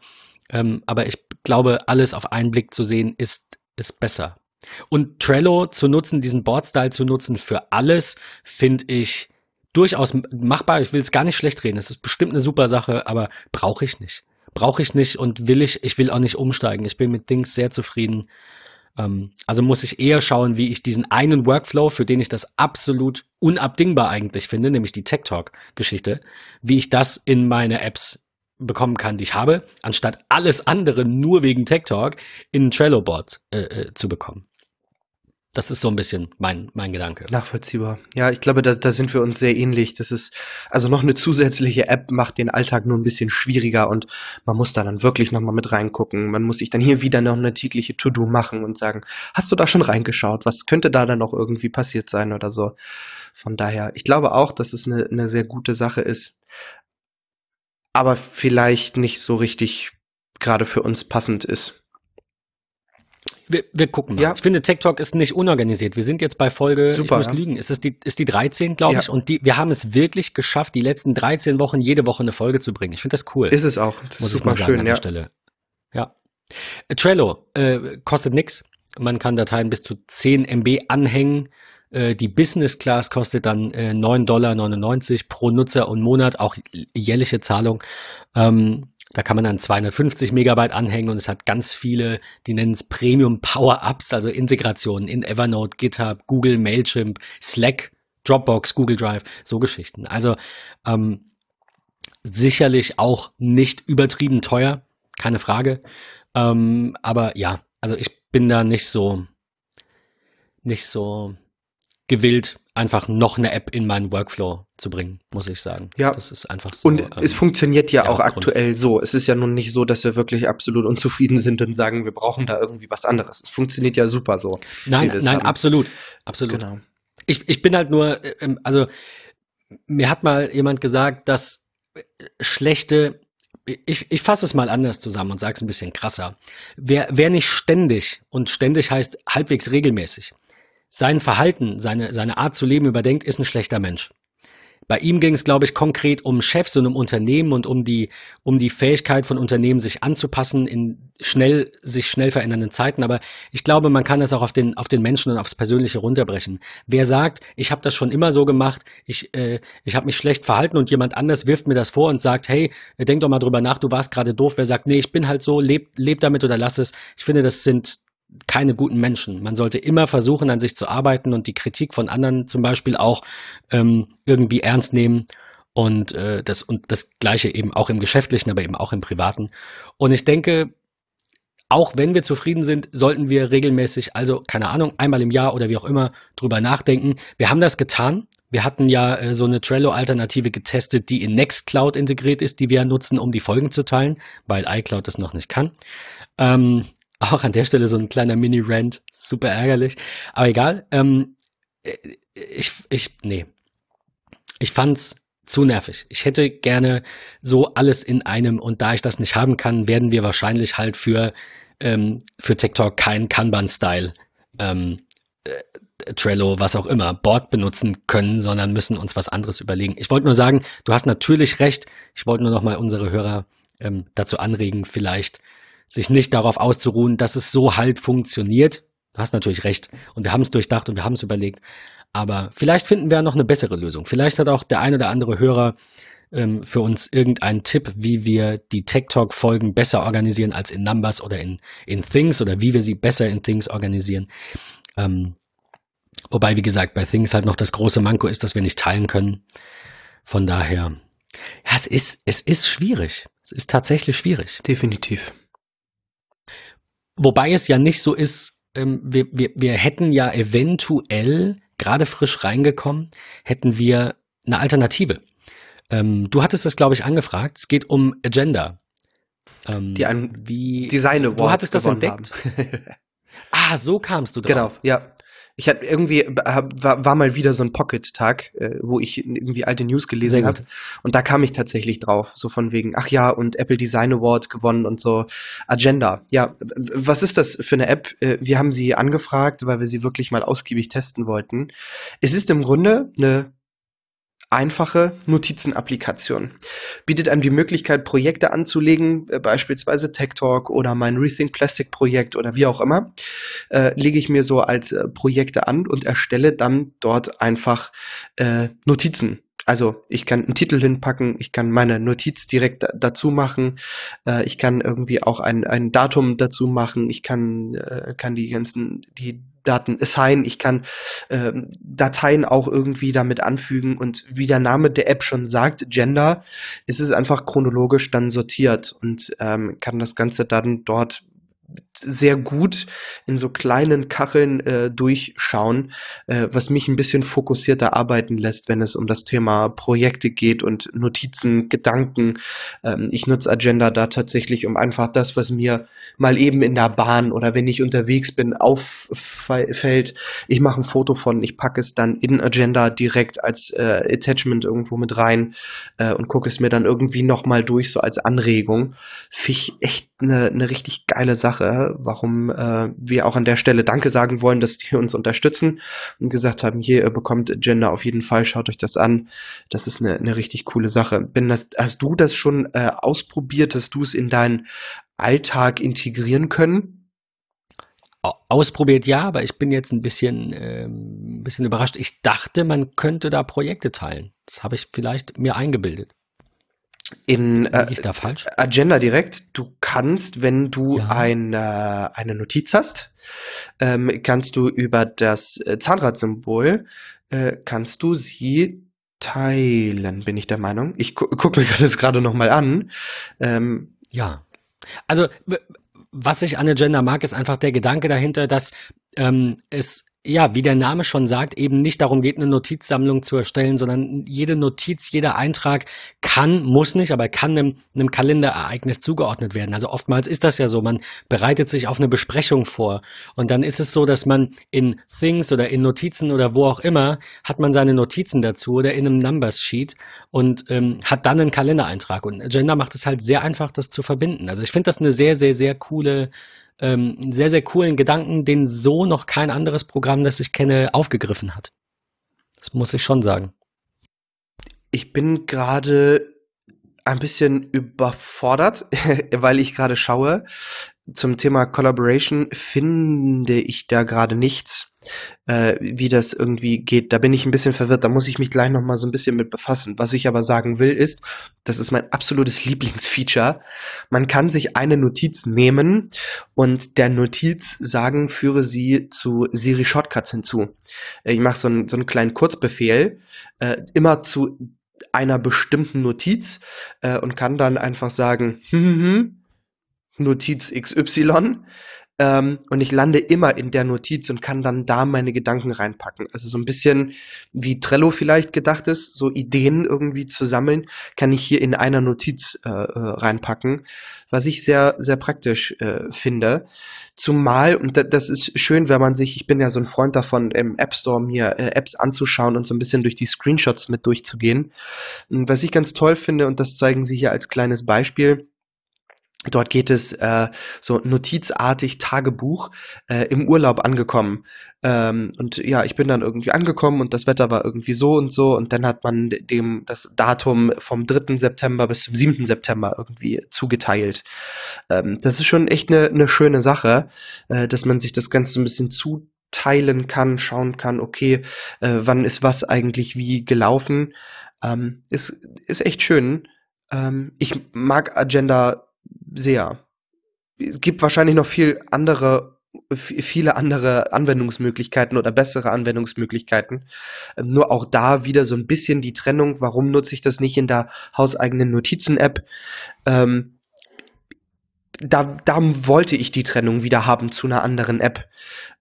ähm, aber ich glaube, alles auf einen Blick zu sehen, ist, ist besser. Und Trello zu nutzen, diesen Board-Style zu nutzen für alles, finde ich durchaus machbar. Ich will es gar nicht schlecht reden. Es ist bestimmt eine super Sache, aber brauche ich nicht. Brauche ich nicht und will ich, ich will auch nicht umsteigen. Ich bin mit Dings sehr zufrieden. Ähm, also muss ich eher schauen, wie ich diesen einen Workflow, für den ich das absolut unabdingbar eigentlich finde, nämlich die Tech Talk Geschichte, wie ich das in meine Apps bekommen kann, die ich habe, anstatt alles andere nur wegen Tech Talk in Trello-Board äh, äh, zu bekommen. Das ist so ein bisschen mein, mein Gedanke. Nachvollziehbar. Ja, ich glaube, da, da sind wir uns sehr ähnlich. Das ist, also noch eine zusätzliche App macht den Alltag nur ein bisschen schwieriger und man muss da dann wirklich nochmal mit reingucken. Man muss sich dann hier wieder noch eine tägliche To-Do machen und sagen, hast du da schon reingeschaut? Was könnte da dann noch irgendwie passiert sein oder so? Von daher, ich glaube auch, dass es eine, eine sehr gute Sache ist, aber vielleicht nicht so richtig gerade für uns passend ist. Wir, wir gucken mal. Ja. Ich finde, Tech Talk ist nicht unorganisiert. Wir sind jetzt bei Folge, Super, ich muss ja. lügen, ist das die, ist die 13, glaube ja. ich. Und die, wir haben es wirklich geschafft, die letzten 13 Wochen jede Woche eine Folge zu bringen. Ich finde das cool. Ist es auch. Das muss ich mal sagen schön, an der Stelle. Ja. Trello äh, kostet nix. Man kann Dateien bis zu 10 MB anhängen. Äh, die Business Class kostet dann äh, 9,99 Dollar pro Nutzer und Monat, auch jährliche Zahlung. Ähm, da kann man dann 250 Megabyte anhängen und es hat ganz viele, die nennen es Premium Power-Ups, also Integrationen in Evernote, GitHub, Google, Mailchimp, Slack, Dropbox, Google Drive, so Geschichten. Also ähm, sicherlich auch nicht übertrieben teuer, keine Frage. Ähm, aber ja, also ich bin da nicht so, nicht so gewillt, einfach noch eine App in meinen Workflow zu bringen, muss ich sagen. Ja. Das ist einfach so. Und ähm, es funktioniert ja auch aktuell so. Es ist ja nun nicht so, dass wir wirklich absolut unzufrieden sind und sagen, wir brauchen da irgendwie was anderes. Es funktioniert ja super so. Nein, nein, haben. absolut. Absolut. Genau. Ich, ich bin halt nur, äh, ähm, also mir hat mal jemand gesagt, dass äh, schlechte ich, ich fasse es mal anders zusammen und sage es ein bisschen krasser. Wer, wer nicht ständig, und ständig heißt halbwegs regelmäßig, sein Verhalten, seine, seine Art zu leben überdenkt, ist ein schlechter Mensch. Bei ihm ging es, glaube ich, konkret um Chefs und um Unternehmen und um die, um die Fähigkeit von Unternehmen, sich anzupassen in schnell, sich schnell verändernden Zeiten. Aber ich glaube, man kann das auch auf den, auf den Menschen und aufs Persönliche runterbrechen. Wer sagt, ich habe das schon immer so gemacht, ich, äh, ich habe mich schlecht verhalten und jemand anders wirft mir das vor und sagt, hey, denk doch mal drüber nach, du warst gerade doof. Wer sagt, nee, ich bin halt so, leb, leb damit oder lass es. Ich finde, das sind keine guten Menschen. Man sollte immer versuchen, an sich zu arbeiten und die Kritik von anderen zum Beispiel auch ähm, irgendwie ernst nehmen. Und äh, das und das gleiche eben auch im Geschäftlichen, aber eben auch im Privaten. Und ich denke, auch wenn wir zufrieden sind, sollten wir regelmäßig, also keine Ahnung, einmal im Jahr oder wie auch immer, drüber nachdenken. Wir haben das getan. Wir hatten ja äh, so eine Trello-Alternative getestet, die in Nextcloud integriert ist, die wir nutzen, um die Folgen zu teilen, weil iCloud das noch nicht kann. Ähm, auch an der Stelle so ein kleiner Mini-Rant, super ärgerlich. Aber egal. Ähm, ich, ich, nee. Ich fand's zu nervig. Ich hätte gerne so alles in einem und da ich das nicht haben kann, werden wir wahrscheinlich halt für, ähm, für TikTok kein Kanban-Style ähm, äh, Trello, was auch immer, Board benutzen können, sondern müssen uns was anderes überlegen. Ich wollte nur sagen, du hast natürlich recht. Ich wollte nur noch mal unsere Hörer ähm, dazu anregen, vielleicht sich nicht darauf auszuruhen, dass es so halt funktioniert. Du hast natürlich recht. Und wir haben es durchdacht und wir haben es überlegt. Aber vielleicht finden wir noch eine bessere Lösung. Vielleicht hat auch der ein oder andere Hörer ähm, für uns irgendeinen Tipp, wie wir die Tech Talk Folgen besser organisieren als in Numbers oder in, in Things oder wie wir sie besser in Things organisieren. Ähm, wobei, wie gesagt, bei Things halt noch das große Manko ist, dass wir nicht teilen können. Von daher, ja, es ist, es ist schwierig. Es ist tatsächlich schwierig. Definitiv. Wobei es ja nicht so ist, ähm, wir, wir, wir hätten ja eventuell, gerade frisch reingekommen, hätten wir eine Alternative. Ähm, du hattest das, glaube ich, angefragt. Es geht um Agenda. Ähm, Die ein wie, Design Awards Du hattest das entdeckt? ah, so kamst du drauf. Genau, ja ich hatte irgendwie war, war mal wieder so ein Pocket-Tag, äh, wo ich irgendwie alte News gelesen habe. Und da kam ich tatsächlich drauf, so von wegen, ach ja, und Apple Design Award gewonnen und so. Agenda. Ja, was ist das für eine App? Äh, wir haben sie angefragt, weil wir sie wirklich mal ausgiebig testen wollten. Es ist im Grunde eine einfache Notizenapplikation. Bietet einem die Möglichkeit, Projekte anzulegen, äh, beispielsweise Tech Talk oder mein Rethink Plastic Projekt oder wie auch immer. Äh, lege ich mir so als äh, Projekte an und erstelle dann dort einfach äh, Notizen Also ich kann einen Titel hinpacken, ich kann meine Notiz direkt dazu machen, äh, ich kann irgendwie auch ein, ein Datum dazu machen, ich kann, äh, kann die ganzen, die Daten assign, ich kann äh, Dateien auch irgendwie damit anfügen und wie der Name der App schon sagt, Gender, ist es einfach chronologisch dann sortiert und ähm, kann das Ganze dann dort sehr gut in so kleinen Kacheln äh, durchschauen, äh, was mich ein bisschen fokussierter arbeiten lässt, wenn es um das Thema Projekte geht und Notizen, Gedanken. Ähm, ich nutze Agenda da tatsächlich, um einfach das, was mir mal eben in der Bahn oder wenn ich unterwegs bin, auffällt, ich mache ein Foto von, ich packe es dann in Agenda direkt als äh, Attachment irgendwo mit rein äh, und gucke es mir dann irgendwie nochmal durch, so als Anregung. Finde ich echt eine ne richtig geile Sache warum äh, wir auch an der Stelle Danke sagen wollen, dass die uns unterstützen und gesagt haben, hier ihr bekommt Gender auf jeden Fall, schaut euch das an. Das ist eine, eine richtig coole Sache. Ben, das, hast du das schon äh, ausprobiert, dass du es in deinen Alltag integrieren können? Ausprobiert ja, aber ich bin jetzt ein bisschen, äh, ein bisschen überrascht. Ich dachte, man könnte da Projekte teilen. Das habe ich vielleicht mir eingebildet in äh, Agenda direkt, du kannst, wenn du ja. ein, äh, eine Notiz hast, ähm, kannst du über das äh, Zahnradsymbol, äh, kannst du sie teilen, bin ich der Meinung. Ich gu gucke mir das gerade nochmal an. Ähm, ja. Also, was ich an Agenda mag, ist einfach der Gedanke dahinter, dass ähm, es ja, wie der Name schon sagt, eben nicht darum geht, eine Notizsammlung zu erstellen, sondern jede Notiz, jeder Eintrag kann, muss nicht, aber kann einem, einem Kalenderereignis zugeordnet werden. Also oftmals ist das ja so, man bereitet sich auf eine Besprechung vor und dann ist es so, dass man in Things oder in Notizen oder wo auch immer hat man seine Notizen dazu oder in einem Numbers Sheet und ähm, hat dann einen Kalendereintrag und Agenda macht es halt sehr einfach, das zu verbinden. Also ich finde das eine sehr, sehr, sehr coole ähm, sehr, sehr coolen Gedanken, den so noch kein anderes Programm, das ich kenne, aufgegriffen hat. Das muss ich schon sagen. Ich bin gerade ein bisschen überfordert, weil ich gerade schaue. Zum Thema Collaboration finde ich da gerade nichts, äh, wie das irgendwie geht. Da bin ich ein bisschen verwirrt. Da muss ich mich gleich noch mal so ein bisschen mit befassen. Was ich aber sagen will, ist, das ist mein absolutes Lieblingsfeature. Man kann sich eine Notiz nehmen und der Notiz sagen, führe sie zu Siri Shortcuts hinzu. Ich mache so, einen so einen kleinen Kurzbefehl, äh, immer zu einer bestimmten Notiz äh, und kann dann einfach sagen, hm, hm, hm, Notiz XY ähm, und ich lande immer in der Notiz und kann dann da meine Gedanken reinpacken. Also so ein bisschen wie Trello vielleicht gedacht ist, so Ideen irgendwie zu sammeln, kann ich hier in einer Notiz äh, äh reinpacken, was ich sehr, sehr praktisch äh, finde. Zumal, und das ist schön, wenn man sich, ich bin ja so ein Freund davon, im App Store mir äh, Apps anzuschauen und so ein bisschen durch die Screenshots mit durchzugehen. Was ich ganz toll finde, und das zeigen sie hier als kleines Beispiel, Dort geht es äh, so notizartig Tagebuch äh, im Urlaub angekommen. Ähm, und ja, ich bin dann irgendwie angekommen und das Wetter war irgendwie so und so und dann hat man dem das Datum vom 3. September bis zum 7. September irgendwie zugeteilt. Ähm, das ist schon echt eine ne schöne Sache, äh, dass man sich das Ganze ein bisschen zuteilen kann, schauen kann, okay, äh, wann ist was eigentlich wie gelaufen. Ähm, ist, ist echt schön. Ähm, ich mag Agenda sehr. Es gibt wahrscheinlich noch viel andere viele andere Anwendungsmöglichkeiten oder bessere Anwendungsmöglichkeiten. Ähm, nur auch da wieder so ein bisschen die Trennung, warum nutze ich das nicht in der hauseigenen Notizen-App? Ähm, da, da wollte ich die Trennung wieder haben zu einer anderen App.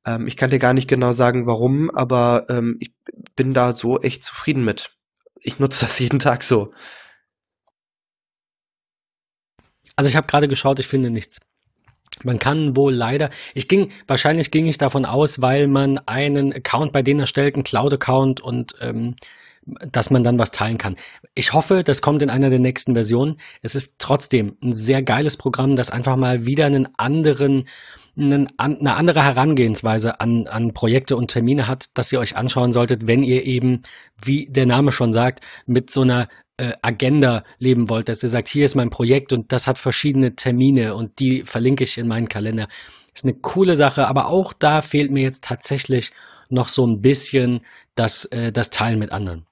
Ähm, ich kann dir gar nicht genau sagen, warum, aber ähm, ich bin da so echt zufrieden mit. Ich nutze das jeden Tag so. Also ich habe gerade geschaut, ich finde nichts. Man kann wohl leider, ich ging, wahrscheinlich ging ich davon aus, weil man einen Account bei denen erstellt, einen Cloud-Account und ähm, dass man dann was teilen kann. Ich hoffe, das kommt in einer der nächsten Versionen. Es ist trotzdem ein sehr geiles Programm, das einfach mal wieder einen anderen, einen, eine andere Herangehensweise an, an Projekte und Termine hat, dass ihr euch anschauen solltet, wenn ihr eben, wie der Name schon sagt, mit so einer äh, Agenda leben wollt, dass ihr sagt, hier ist mein Projekt und das hat verschiedene Termine und die verlinke ich in meinen Kalender. Ist eine coole Sache, aber auch da fehlt mir jetzt tatsächlich noch so ein bisschen das, äh, das Teilen mit anderen.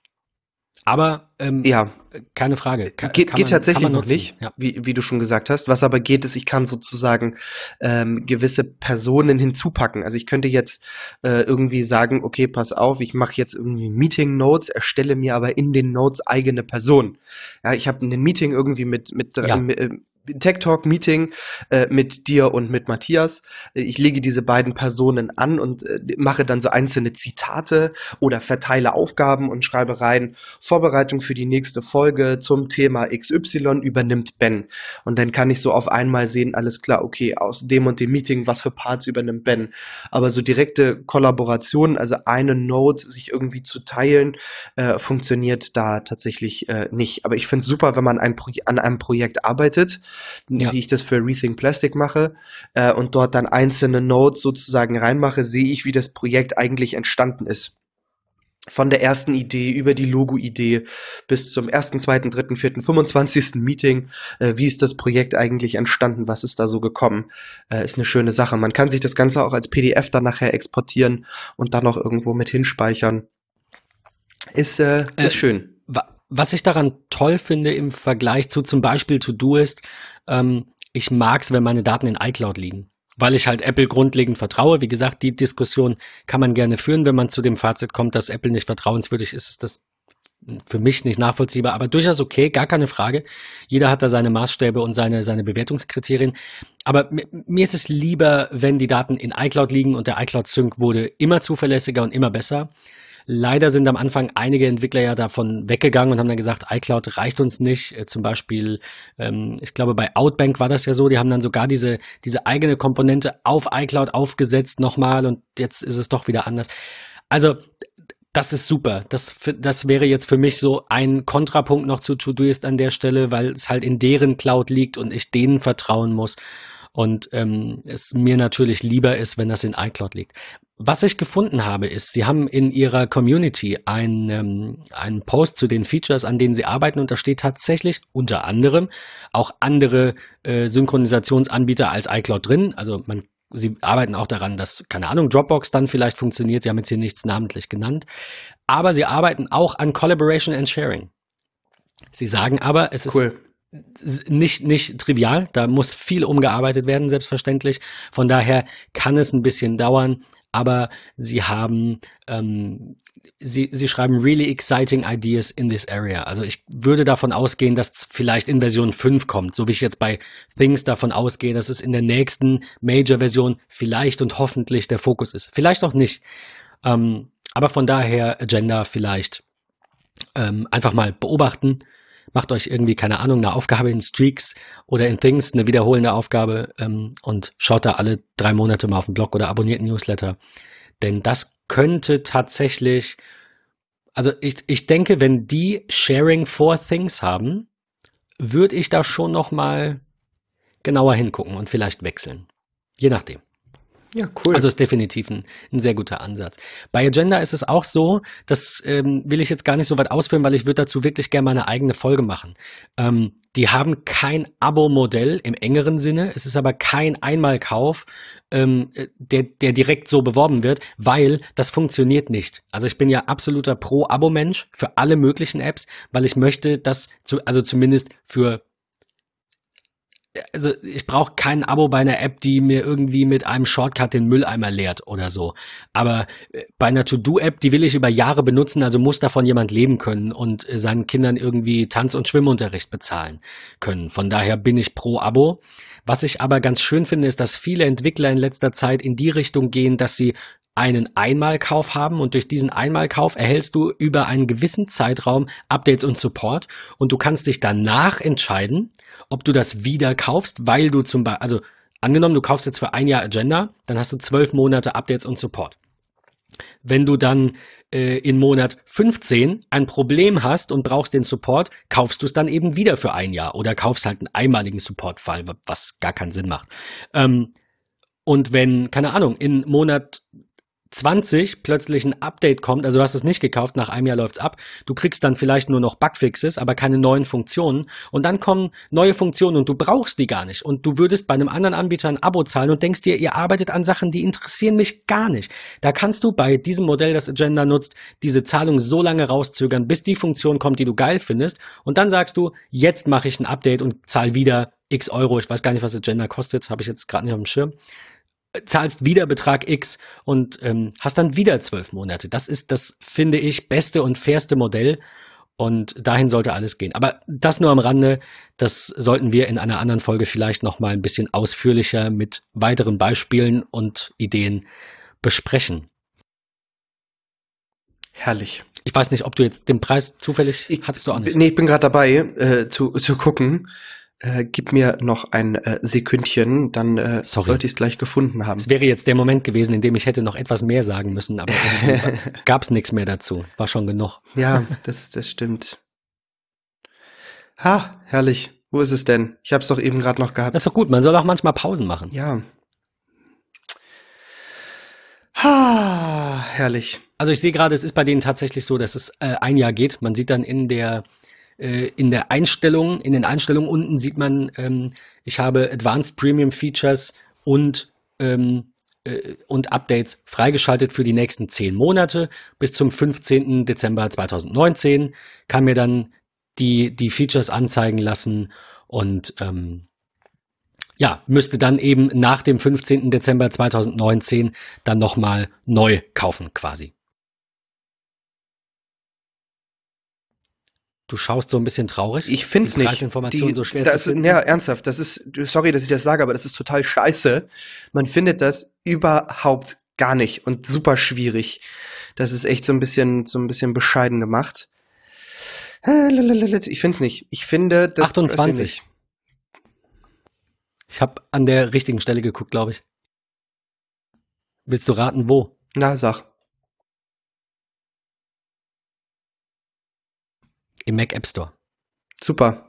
Aber ähm, ja. keine Frage. Ka geht, geht man, tatsächlich noch nicht, ja. wie, wie du schon gesagt hast. Was aber geht, ist, ich kann sozusagen ähm, gewisse Personen hinzupacken. Also ich könnte jetzt äh, irgendwie sagen, okay, pass auf, ich mache jetzt irgendwie Meeting Notes, erstelle mir aber in den Notes eigene Person. Ja, ich habe ein Meeting irgendwie mit mit, ja. mit äh, Tech Talk Meeting äh, mit dir und mit Matthias. Ich lege diese beiden Personen an und äh, mache dann so einzelne Zitate oder verteile Aufgaben und schreibe rein Vorbereitung für die nächste Folge zum Thema XY übernimmt Ben. Und dann kann ich so auf einmal sehen, alles klar, okay, aus dem und dem Meeting, was für Parts übernimmt Ben. Aber so direkte Kollaboration, also eine Note sich irgendwie zu teilen, äh, funktioniert da tatsächlich äh, nicht. Aber ich finde es super, wenn man ein an einem Projekt arbeitet ja. wie ich das für Rethink Plastic mache äh, und dort dann einzelne Nodes sozusagen reinmache, sehe ich, wie das Projekt eigentlich entstanden ist. Von der ersten Idee über die Logo-Idee bis zum ersten, zweiten, dritten, vierten, 25. Meeting. Äh, wie ist das Projekt eigentlich entstanden? Was ist da so gekommen? Äh, ist eine schöne Sache. Man kann sich das Ganze auch als PDF dann nachher exportieren und dann noch irgendwo mit hinspeichern. Ist, äh, ist äh, schön was ich daran toll finde im Vergleich zu zum Beispiel To-Do-Ist, ähm, ich mag's, wenn meine Daten in iCloud liegen. Weil ich halt Apple grundlegend vertraue. Wie gesagt, die Diskussion kann man gerne führen, wenn man zu dem Fazit kommt, dass Apple nicht vertrauenswürdig ist, ist das für mich nicht nachvollziehbar, aber durchaus okay, gar keine Frage. Jeder hat da seine Maßstäbe und seine, seine Bewertungskriterien. Aber mir ist es lieber, wenn die Daten in iCloud liegen und der iCloud Sync wurde immer zuverlässiger und immer besser. Leider sind am Anfang einige Entwickler ja davon weggegangen und haben dann gesagt, iCloud reicht uns nicht. Äh, zum Beispiel, ähm, ich glaube, bei Outbank war das ja so, die haben dann sogar diese, diese eigene Komponente auf iCloud aufgesetzt nochmal und jetzt ist es doch wieder anders. Also, das ist super. Das, das wäre jetzt für mich so ein Kontrapunkt noch zu Todoist an der Stelle, weil es halt in deren Cloud liegt und ich denen vertrauen muss und ähm, es mir natürlich lieber ist, wenn das in iCloud liegt. Was ich gefunden habe, ist, Sie haben in Ihrer Community einen, ähm, einen Post zu den Features, an denen Sie arbeiten, und da steht tatsächlich unter anderem auch andere äh, Synchronisationsanbieter als iCloud drin. Also man Sie arbeiten auch daran, dass, keine Ahnung, Dropbox dann vielleicht funktioniert. Sie haben jetzt hier nichts namentlich genannt. Aber Sie arbeiten auch an Collaboration and Sharing. Sie sagen aber, es cool. ist nicht, nicht trivial. Da muss viel umgearbeitet werden, selbstverständlich. Von daher kann es ein bisschen dauern aber sie haben, ähm, sie, sie schreiben really exciting ideas in this area. Also ich würde davon ausgehen, dass es vielleicht in Version 5 kommt, so wie ich jetzt bei Things davon ausgehe, dass es in der nächsten Major-Version vielleicht und hoffentlich der Fokus ist. Vielleicht auch nicht. Ähm, aber von daher Agenda vielleicht ähm, einfach mal beobachten macht euch irgendwie, keine Ahnung, eine Aufgabe in Streaks oder in Things, eine wiederholende Aufgabe ähm, und schaut da alle drei Monate mal auf den Blog oder abonniert einen Newsletter. Denn das könnte tatsächlich, also ich, ich denke, wenn die Sharing for Things haben, würde ich da schon noch mal genauer hingucken und vielleicht wechseln. Je nachdem. Ja, cool. Also ist definitiv ein, ein, sehr guter Ansatz. Bei Agenda ist es auch so, das ähm, will ich jetzt gar nicht so weit ausführen, weil ich würde dazu wirklich gerne mal eine eigene Folge machen. Ähm, die haben kein Abo-Modell im engeren Sinne, es ist aber kein Einmalkauf, ähm, der, der direkt so beworben wird, weil das funktioniert nicht. Also ich bin ja absoluter Pro-Abo-Mensch für alle möglichen Apps, weil ich möchte, dass, zu, also zumindest für also ich brauche kein Abo bei einer App, die mir irgendwie mit einem Shortcut den Mülleimer leert oder so. Aber äh, bei einer To-Do-App, die will ich über Jahre benutzen, also muss davon jemand leben können und äh, seinen Kindern irgendwie Tanz- und Schwimmunterricht bezahlen können. Von daher bin ich pro Abo. Was ich aber ganz schön finde, ist, dass viele Entwickler in letzter Zeit in die Richtung gehen, dass sie einen Einmalkauf haben und durch diesen Einmalkauf erhältst du über einen gewissen Zeitraum Updates und Support und du kannst dich danach entscheiden, ob du das wieder kaufst, weil du zum Beispiel, also angenommen, du kaufst jetzt für ein Jahr Agenda, dann hast du zwölf Monate Updates und Support. Wenn du dann äh, in Monat 15 ein Problem hast und brauchst den Support, kaufst du es dann eben wieder für ein Jahr oder kaufst halt einen einmaligen Supportfall, was gar keinen Sinn macht. Ähm, und wenn, keine Ahnung, in Monat 20 plötzlich ein Update kommt, also du hast es nicht gekauft, nach einem Jahr läuft's ab, du kriegst dann vielleicht nur noch Bugfixes, aber keine neuen Funktionen und dann kommen neue Funktionen und du brauchst die gar nicht und du würdest bei einem anderen Anbieter ein Abo zahlen und denkst dir, ihr arbeitet an Sachen, die interessieren mich gar nicht. Da kannst du bei diesem Modell, das Agenda nutzt, diese Zahlung so lange rauszögern, bis die Funktion kommt, die du geil findest und dann sagst du, jetzt mache ich ein Update und zahl wieder x Euro, ich weiß gar nicht, was Agenda kostet, habe ich jetzt gerade nicht auf dem Schirm zahlst wieder Betrag X und ähm, hast dann wieder zwölf Monate. Das ist das, finde ich, beste und fairste Modell. Und dahin sollte alles gehen. Aber das nur am Rande. Das sollten wir in einer anderen Folge vielleicht noch mal ein bisschen ausführlicher mit weiteren Beispielen und Ideen besprechen. Herrlich. Ich weiß nicht, ob du jetzt den Preis zufällig ich, hattest du auch nicht. Nee, ich bin gerade dabei äh, zu, zu gucken. Äh, gib mir noch ein äh, Sekündchen, dann äh, sollte ich es gleich gefunden haben. Es wäre jetzt der Moment gewesen, in dem ich hätte noch etwas mehr sagen müssen, aber gab es nichts mehr dazu. War schon genug. Ja, das, das stimmt. Ha, herrlich. Wo ist es denn? Ich habe es doch eben gerade noch gehabt. Das ist doch gut. Man soll auch manchmal Pausen machen. Ja. Ha, herrlich. Also ich sehe gerade, es ist bei denen tatsächlich so, dass es äh, ein Jahr geht. Man sieht dann in der äh, in der Einstellung, in den Einstellungen unten sieht man, ähm, ich habe Advanced Premium Features und ähm, äh, und Updates freigeschaltet für die nächsten zehn Monate bis zum 15. Dezember 2019. Kann mir dann die, die Features anzeigen lassen und ähm, ja, müsste dann eben nach dem 15. Dezember 2019 dann nochmal neu kaufen quasi. Du schaust so ein bisschen traurig. Ich finde es nicht. Preisinformationen so schwer das, zu finden. Ja, ernsthaft. Das ist, sorry, dass ich das sage, aber das ist total scheiße. Man findet das überhaupt gar nicht und super schwierig. Das ist echt so ein bisschen, so ein bisschen bescheiden gemacht. Ich finde es nicht. Ich finde das 28. Ich habe an der richtigen Stelle geguckt, glaube ich. Willst du raten, wo? Na, sag. Im Mac App Store. Super.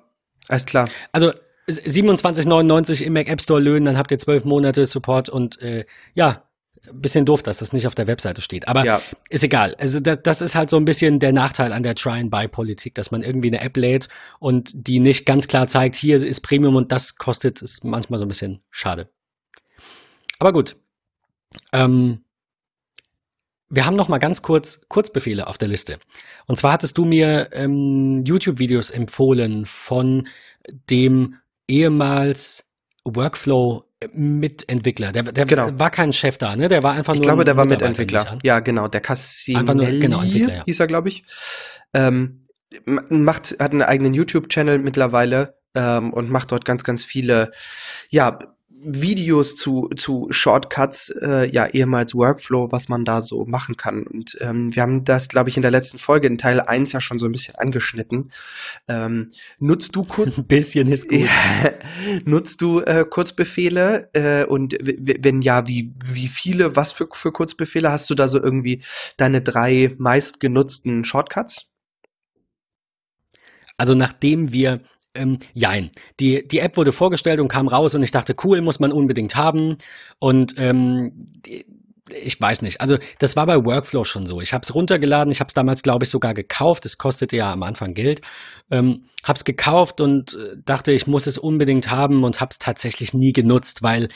Alles klar. Also 27,99 im Mac App Store löhnen, dann habt ihr zwölf Monate Support und äh, ja, ein bisschen doof, dass das nicht auf der Webseite steht. Aber ja. ist egal. Also das, das, ist halt so ein bisschen der Nachteil an der Try-and-Buy-Politik, dass man irgendwie eine App lädt und die nicht ganz klar zeigt, hier ist Premium und das kostet, ist manchmal so ein bisschen schade. Aber gut. Ähm, wir haben noch mal ganz kurz Kurzbefehle auf der Liste. Und zwar hattest du mir ähm, YouTube-Videos empfohlen von dem ehemals Workflow-Mitentwickler. Der, der genau. war kein Chef da, ne? Der war einfach ich nur. Ich glaube, der war Mitentwickler. Ja, genau. Der Cassimelli genau, Entwickler, ja. hieß er, glaube ich. Ähm, macht, hat einen eigenen YouTube-Channel mittlerweile ähm, und macht dort ganz, ganz viele, ja, Videos zu, zu Shortcuts, äh, ja, ehemals Workflow, was man da so machen kann. Und ähm, wir haben das, glaube ich, in der letzten Folge in Teil 1 ja schon so ein bisschen angeschnitten. Ähm, nutzt du kurz. Ein bisschen ist gut. nutzt du äh, Kurzbefehle? Äh, und wenn ja, wie, wie viele, was für, für Kurzbefehle hast du da so irgendwie deine drei meistgenutzten Shortcuts? Also nachdem wir ähm, jein. Die, die App wurde vorgestellt und kam raus und ich dachte, cool, muss man unbedingt haben. Und ähm, ich weiß nicht. Also das war bei Workflow schon so. Ich habe es runtergeladen. Ich habe es damals, glaube ich, sogar gekauft. Es kostete ja am Anfang Geld. Ähm, habe es gekauft und äh, dachte, ich muss es unbedingt haben und habe es tatsächlich nie genutzt, weil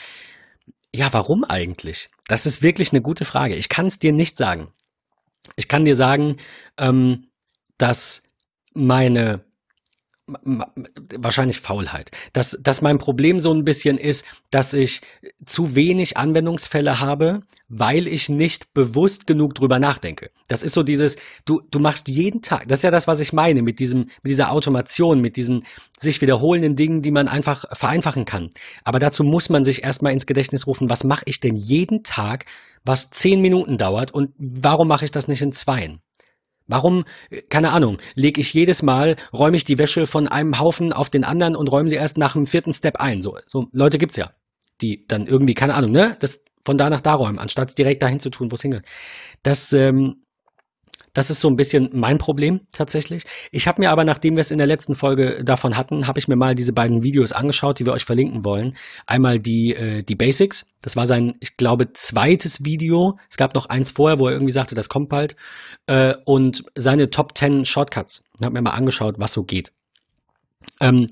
ja, warum eigentlich? Das ist wirklich eine gute Frage. Ich kann es dir nicht sagen. Ich kann dir sagen, ähm, dass meine wahrscheinlich Faulheit. Dass, dass mein Problem so ein bisschen ist, dass ich zu wenig Anwendungsfälle habe, weil ich nicht bewusst genug drüber nachdenke. Das ist so dieses, du, du machst jeden Tag, das ist ja das, was ich meine mit diesem, mit dieser Automation, mit diesen sich wiederholenden Dingen, die man einfach vereinfachen kann. Aber dazu muss man sich erstmal ins Gedächtnis rufen, was mache ich denn jeden Tag, was zehn Minuten dauert und warum mache ich das nicht in zweien? Warum, keine Ahnung, lege ich jedes Mal, räume ich die Wäsche von einem Haufen auf den anderen und räume sie erst nach dem vierten Step ein. So, so Leute gibt's ja, die dann irgendwie, keine Ahnung, ne, das von da nach da räumen, anstatt direkt dahin zu tun, wo es hingehört. Das, ähm, Das ist so ein bisschen mein Problem tatsächlich. Ich habe mir aber, nachdem wir es in der letzten Folge davon hatten, habe ich mir mal diese beiden Videos angeschaut, die wir euch verlinken wollen. Einmal die, äh, die Basics. Das war sein, ich glaube, zweites Video. Es gab noch eins vorher, wo er irgendwie sagte, das kommt bald. Äh, und seine Top 10 Shortcuts. Ich habe mir mal angeschaut, was so geht. Ähm,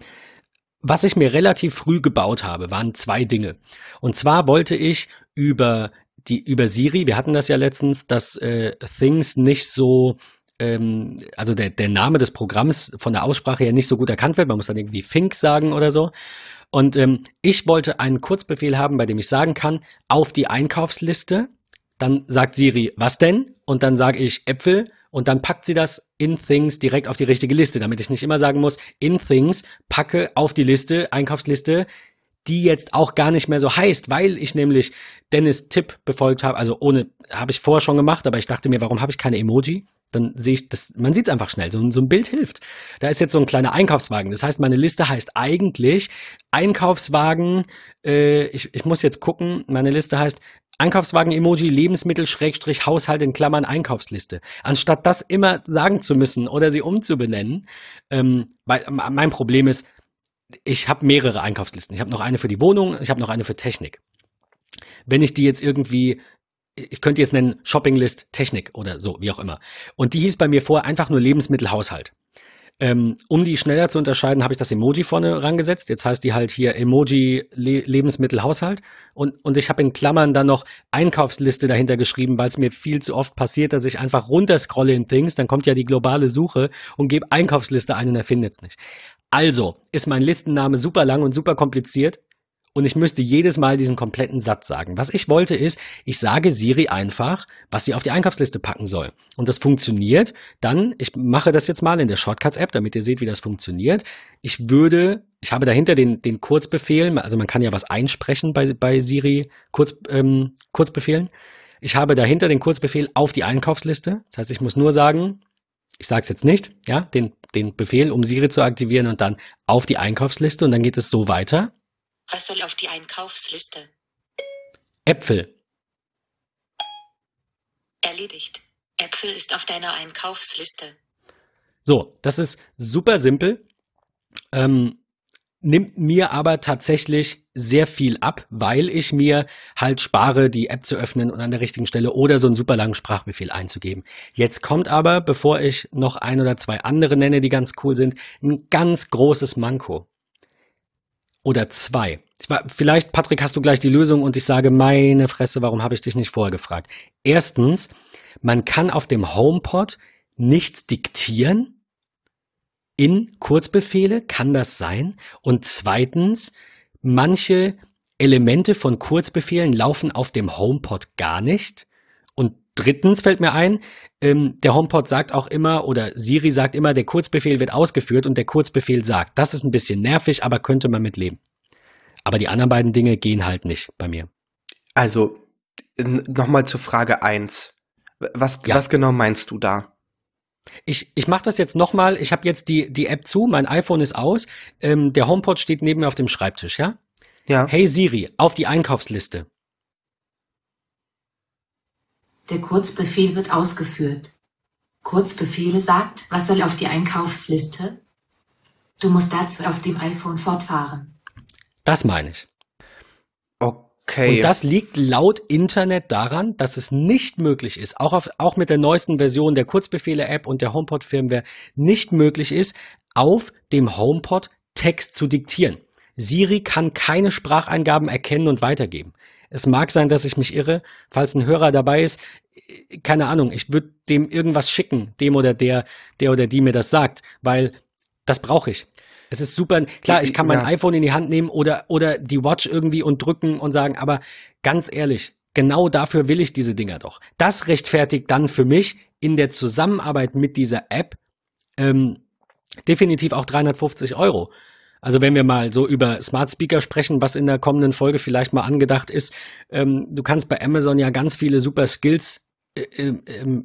was ich mir relativ früh gebaut habe, waren zwei Dinge. Und zwar wollte ich über die über Siri, wir hatten das ja letztens, dass äh, Things nicht so, ähm, also der, der Name des Programms von der Aussprache her nicht so gut erkannt wird. Man muss dann irgendwie Think sagen oder so. Und ähm, ich wollte einen Kurzbefehl haben, bei dem ich sagen kann, auf die Einkaufsliste. Dann sagt Siri, was denn? Und dann sage ich Äpfel und dann packt sie das in Things direkt auf die richtige Liste, damit ich nicht immer sagen muss, in Things packe auf die Liste, Einkaufsliste, die jetzt auch gar nicht mehr so heißt, weil ich nämlich Dennis Tipp befolgt habe. Also ohne, habe ich vorher schon gemacht, aber ich dachte mir, warum habe ich keine Emoji? Dann sehe ich das, man sieht es einfach schnell. So, so ein Bild hilft. Da ist jetzt so ein kleiner Einkaufswagen. Das heißt, meine Liste heißt eigentlich Einkaufswagen. Äh, ich, ich muss jetzt gucken. Meine Liste heißt Einkaufswagen-Emoji, Lebensmittel, Schrägstrich, Haushalt in Klammern, Einkaufsliste. Anstatt das immer sagen zu müssen oder sie umzubenennen, ähm, weil mein Problem ist, ich habe mehrere Einkaufslisten. Ich habe noch eine für die Wohnung, ich habe noch eine für Technik. Wenn ich die jetzt irgendwie, ich könnte jetzt nennen Shoppinglist Technik oder so, wie auch immer. Und die hieß bei mir vorher einfach nur Lebensmittelhaushalt. Ähm, um die schneller zu unterscheiden, habe ich das Emoji vorne rangesetzt. Jetzt heißt die halt hier Emoji Le Lebensmittelhaushalt. Und, und ich habe in Klammern dann noch Einkaufsliste dahinter geschrieben, weil es mir viel zu oft passiert, dass ich einfach runterscrolle in Things, dann kommt ja die globale Suche und gebe Einkaufsliste ein und er findet es nicht. Also ist mein Listenname super lang und super kompliziert und ich müsste jedes Mal diesen kompletten Satz sagen. Was ich wollte ist, ich sage Siri einfach, was sie auf die Einkaufsliste packen soll. Und das funktioniert dann, ich mache das jetzt mal in der Shortcuts-App, damit ihr seht, wie das funktioniert. Ich würde, ich habe dahinter den, den Kurzbefehl, also man kann ja was einsprechen bei, bei Siri Kurz, ähm, Kurzbefehlen. Ich habe dahinter den Kurzbefehl auf die Einkaufsliste. Das heißt, ich muss nur sagen, ich sage es jetzt nicht, ja, den, den Befehl, um Siri zu aktivieren und dann auf die Einkaufsliste und dann geht es so weiter. Was soll auf die Einkaufsliste? Äpfel. Erledigt. Äpfel ist auf deiner Einkaufsliste. So, das ist super simpel. Ähm, nimmt mir aber tatsächlich sehr viel ab, weil ich mir halt spare, die App zu öffnen und an der richtigen Stelle oder so einen super langen Sprachbefehl einzugeben. Jetzt kommt aber, bevor ich noch ein oder zwei andere nenne, die ganz cool sind, ein ganz großes Manko. Oder zwei. War, vielleicht, Patrick, hast du gleich die Lösung und ich sage, meine Fresse, warum habe ich dich nicht vorher gefragt? Erstens, man kann auf dem HomePod nichts diktieren, in Kurzbefehle? Kann das sein? Und zweitens, manche Elemente von Kurzbefehlen laufen auf dem HomePod gar nicht. Und drittens fällt mir ein, ähm, der HomePod sagt auch immer oder Siri sagt immer, der Kurzbefehl wird ausgeführt und der Kurzbefehl sagt. Das ist ein bisschen nervig, aber könnte man mit leben. Aber die anderen beiden Dinge gehen halt nicht bei mir. Also, nochmal zur Frage eins. Was, ja. was genau meinst du da? Ich, ich mache das jetzt nochmal. Ich habe jetzt die, die App zu, mein iPhone ist aus. Ähm, der HomePod steht neben mir auf dem Schreibtisch, ja? Ja. Hey Siri, auf die Einkaufsliste. Der Kurzbefehl wird ausgeführt. Kurzbefehle sagt, was soll auf die Einkaufsliste? Du musst dazu auf dem iPhone fortfahren. Das meine ich. Okay. Und das liegt laut Internet daran, dass es nicht möglich ist, auch, auf, auch mit der neuesten Version der Kurzbefehle-App und der HomePod-Firmware nicht möglich ist, auf dem HomePod Text zu diktieren. Siri kann keine Spracheingaben erkennen und weitergeben. Es mag sein, dass ich mich irre, falls ein Hörer dabei ist. Keine Ahnung, ich würde dem irgendwas schicken, dem oder der, der oder die mir das sagt, weil das brauche ich. Es ist super. Klar, ich kann mein ja. iPhone in die Hand nehmen oder, oder die Watch irgendwie und drücken und sagen, aber ganz ehrlich, genau dafür will ich diese Dinger doch. Das rechtfertigt dann für mich in der Zusammenarbeit mit dieser App ähm, definitiv auch 350 Euro. Also wenn wir mal so über Smart Speaker sprechen, was in der kommenden Folge vielleicht mal angedacht ist, ähm, du kannst bei Amazon ja ganz viele super Skills äh, äh, äh,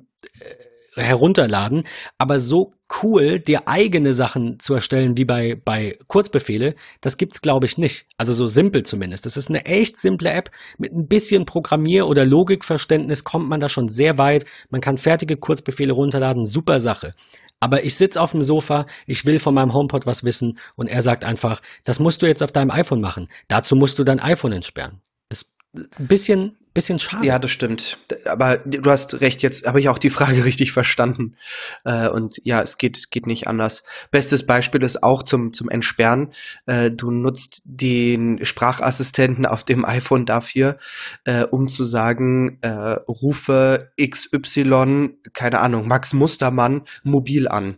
herunterladen, aber so cool, dir eigene Sachen zu erstellen wie bei, bei Kurzbefehle, das gibt's glaube ich nicht. Also so simpel zumindest. Das ist eine echt simple App. Mit ein bisschen Programmier- oder Logikverständnis kommt man da schon sehr weit. Man kann fertige Kurzbefehle runterladen. Super Sache. Aber ich sitze auf dem Sofa, ich will von meinem HomePod was wissen und er sagt einfach, das musst du jetzt auf deinem iPhone machen. Dazu musst du dein iPhone entsperren. Ist ein bisschen, bisschen schade. Ja, das stimmt. Aber du hast recht, jetzt habe ich auch die Frage richtig verstanden. Äh, und ja, es geht, geht nicht anders. Bestes Beispiel ist auch zum, zum Entsperren. Äh, du nutzt den Sprachassistenten auf dem iPhone dafür, äh, um zu sagen, rufe XY, keine Ahnung, Max Mustermann mobil an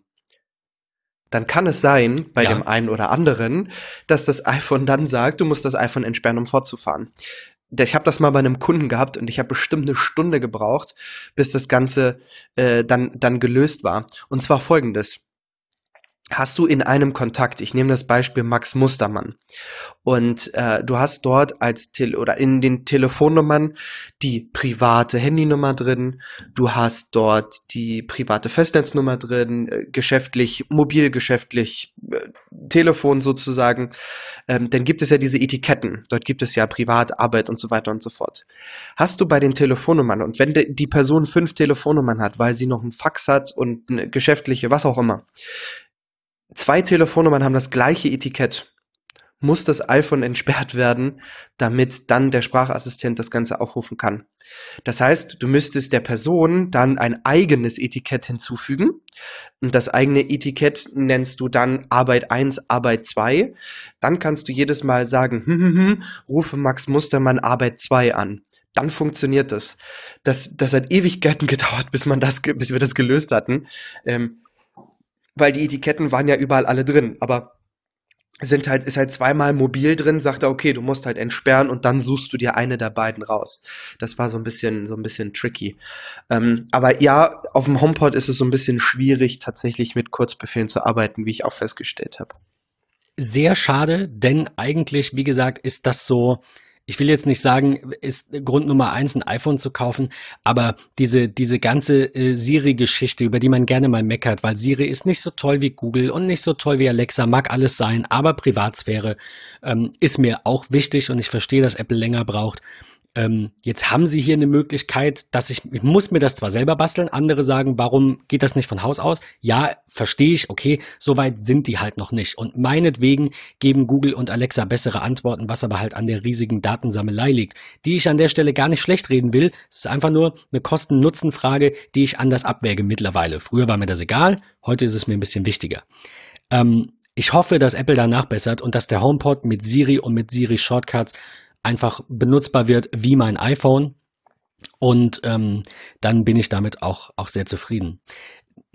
dann kann es sein, bei ja. dem einen oder anderen, dass das iPhone dann sagt, du musst das iPhone entsperren, um fortzufahren ich habe das mal bei einem Kunden gehabt und ich habe bestimmt eine Stunde gebraucht, bis das Ganze äh, dann, dann gelöst war. Und zwar folgendes hast du in einem Kontakt, ich nehme das Beispiel Max Mustermann, und äh, du hast dort als Tele oder in den Telefonnummern die private Handynummer drin, du hast dort die private Festnetznummer drin, äh, geschäftlich, mobilgeschäftlich, äh, Telefon sozusagen, ähm, dann gibt es ja diese Etiketten, dort gibt es ja Privat, Arbeit und so weiter und so fort. Hast du bei den Telefonnummern und wenn die Person fünf Telefonnummern hat, weil sie noch einen Fax hat und eine geschäftliche, was auch immer, zwei Telefonnummern haben das gleiche Etikett, muss das iPhone entsperrt werden, damit dann der Sprachassistent das Ganze aufrufen kann. Das heißt, du müsstest der Person dann ein eigenes Etikett hinzufügen. Und das eigene Etikett nennst du dann Arbeit 1, Arbeit 2. Dann kannst du jedes Mal sagen, hm, hm, hm, rufe Max Mustermann Arbeit 2 an. Dann funktioniert das. Das, das hat Ewigkeiten gedauert, bis man das, bis wir das gelöst hatten. Ähm, weil die Etiketten waren ja überall alle drin, aber sind halt, ist halt zweimal mobil drin, sagt er, okay, du musst halt entsperren und dann suchst du dir eine der beiden raus. Das war so ein bisschen, so ein bisschen tricky. Ähm, aber ja, auf dem HomePod ist es so ein bisschen schwierig, tatsächlich mit Kurzbefehlen zu arbeiten, wie ich auch festgestellt habe. Sehr schade, denn eigentlich, wie gesagt, ist das so, ich will jetzt nicht sagen, ist Grund Nummer eins, ein iPhone zu kaufen, aber diese, diese ganze äh, Siri-Geschichte, über die man gerne mal meckert, weil Siri ist nicht so toll wie Google und nicht so toll wie Alexa, mag alles sein, aber Privatsphäre ähm, ist mir auch wichtig und ich verstehe, dass Apple länger braucht ähm, jetzt haben sie hier eine Möglichkeit, dass ich, ich muss mir das zwar selber basteln, andere sagen, warum geht das nicht von Haus aus? Ja, verstehe ich, okay, soweit sind die halt noch nicht. Und meinetwegen geben Google und Alexa bessere Antworten, was aber halt an der riesigen Datensammelei liegt, die ich an der Stelle gar nicht schlecht reden will. Es ist einfach nur eine Kosten-Nutzen-Frage, die ich anders abwäge mittlerweile. Früher war mir das egal, heute ist es mir ein bisschen wichtiger. Ähm, ich hoffe, dass Apple da nachbessert und dass der HomePod mit Siri und mit Siri Shortcuts einfach benutzbar wird wie mein iPhone. Und ähm, dann bin ich damit auch, auch sehr zufrieden.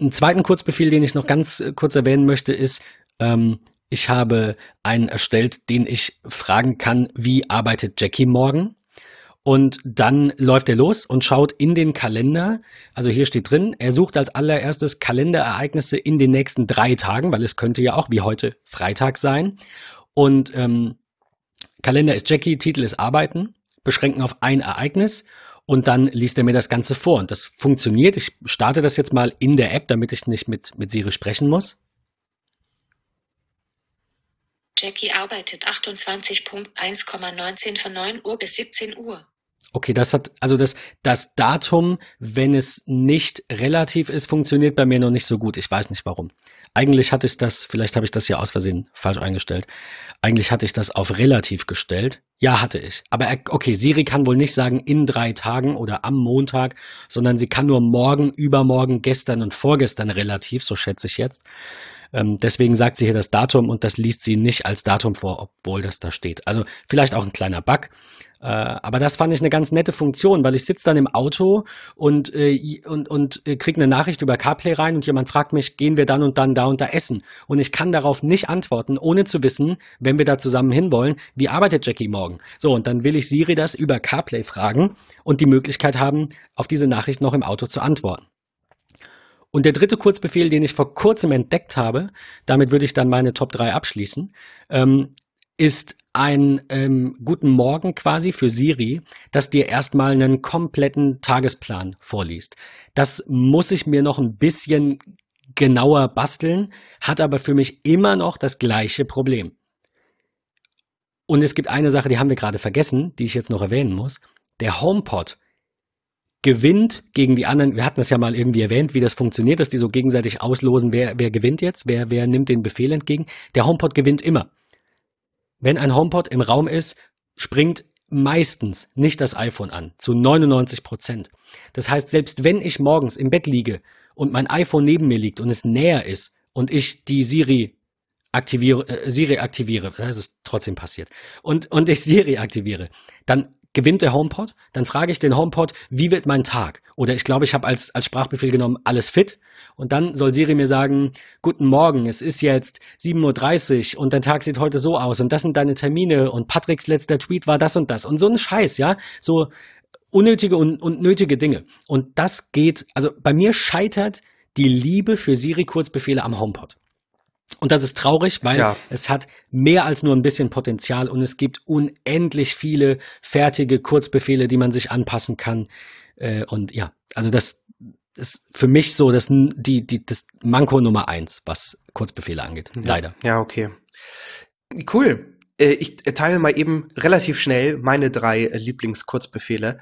Einen zweiten Kurzbefehl, den ich noch ganz äh, kurz erwähnen möchte, ist, ähm, ich habe einen erstellt, den ich fragen kann, wie arbeitet Jackie morgen? Und dann läuft er los und schaut in den Kalender. Also hier steht drin, er sucht als allererstes Kalenderereignisse in den nächsten drei Tagen, weil es könnte ja auch wie heute Freitag sein. Und ähm, Kalender ist Jackie, Titel ist Arbeiten, beschränken auf ein Ereignis und dann liest er mir das Ganze vor. Und das funktioniert. Ich starte das jetzt mal in der App, damit ich nicht mit, mit Siri sprechen muss. Jackie arbeitet 28.1,19 von 9 Uhr bis 17 Uhr. Okay, das hat, also das, das Datum, wenn es nicht relativ ist, funktioniert bei mir noch nicht so gut. Ich weiß nicht warum. Eigentlich hatte ich das, vielleicht habe ich das ja aus Versehen falsch eingestellt. Eigentlich hatte ich das auf relativ gestellt. Ja, hatte ich. Aber okay, Siri kann wohl nicht sagen in drei Tagen oder am Montag, sondern sie kann nur morgen, übermorgen, gestern und vorgestern relativ, so schätze ich jetzt. Ähm, deswegen sagt sie hier das Datum und das liest sie nicht als Datum vor, obwohl das da steht. Also vielleicht auch ein kleiner Bug. Äh, aber das fand ich eine ganz nette Funktion, weil ich sitze dann im Auto und, äh, und, und äh, kriege eine Nachricht über CarPlay rein und jemand fragt mich, gehen wir dann und dann da und da essen? Und ich kann darauf nicht antworten, ohne zu wissen, wenn wir da zusammen hinwollen, wie arbeitet Jackie morgen? So, und dann will ich Siri das über CarPlay fragen und die Möglichkeit haben, auf diese Nachricht noch im Auto zu antworten. Und der dritte Kurzbefehl, den ich vor kurzem entdeckt habe, damit würde ich dann meine Top 3 abschließen, ähm, ist ein ähm, Guten Morgen quasi für Siri, das dir erstmal einen kompletten Tagesplan vorliest. Das muss ich mir noch ein bisschen genauer basteln, hat aber für mich immer noch das gleiche Problem. Und es gibt eine Sache, die haben wir gerade vergessen, die ich jetzt noch erwähnen muss. Der HomePod gewinnt gegen die anderen. Wir hatten das ja mal irgendwie erwähnt, wie das funktioniert, dass die so gegenseitig auslosen, wer, wer gewinnt jetzt, wer, wer nimmt den Befehl entgegen. Der HomePod gewinnt immer. Wenn ein HomePod im Raum ist, springt meistens nicht das iPhone an, zu 99 Prozent. Das heißt, selbst wenn ich morgens im Bett liege und mein iPhone neben mir liegt und es näher ist und ich die Siri aktiviere, äh, Siri aktiviere, das ist trotzdem passiert, und, und ich Siri aktiviere, dann gewinnt der HomePod, dann frage ich den HomePod, wie wird mein Tag? Oder ich glaube, ich habe als, als Sprachbefehl genommen, alles fit. Und dann soll Siri mir sagen, guten Morgen, es ist jetzt 7.30 Uhr und dein Tag sieht heute so aus und das sind deine Termine und Patricks letzter Tweet war das und das. Und so ein Scheiß, ja, so unnötige und, und nötige Dinge. Und das geht, also bei mir scheitert die Liebe für Siri-Kurzbefehle am HomePod. Und das ist traurig, weil ja. es hat mehr als nur ein bisschen Potenzial und es gibt unendlich viele fertige Kurzbefehle, die man sich anpassen kann. Äh, und ja, also das ist für mich so das, die, die, das Manko Nummer eins, was Kurzbefehle angeht. Leider. Ja, okay. Cool. Äh, ich teile mal eben relativ schnell meine drei Lieblingskurzbefehle.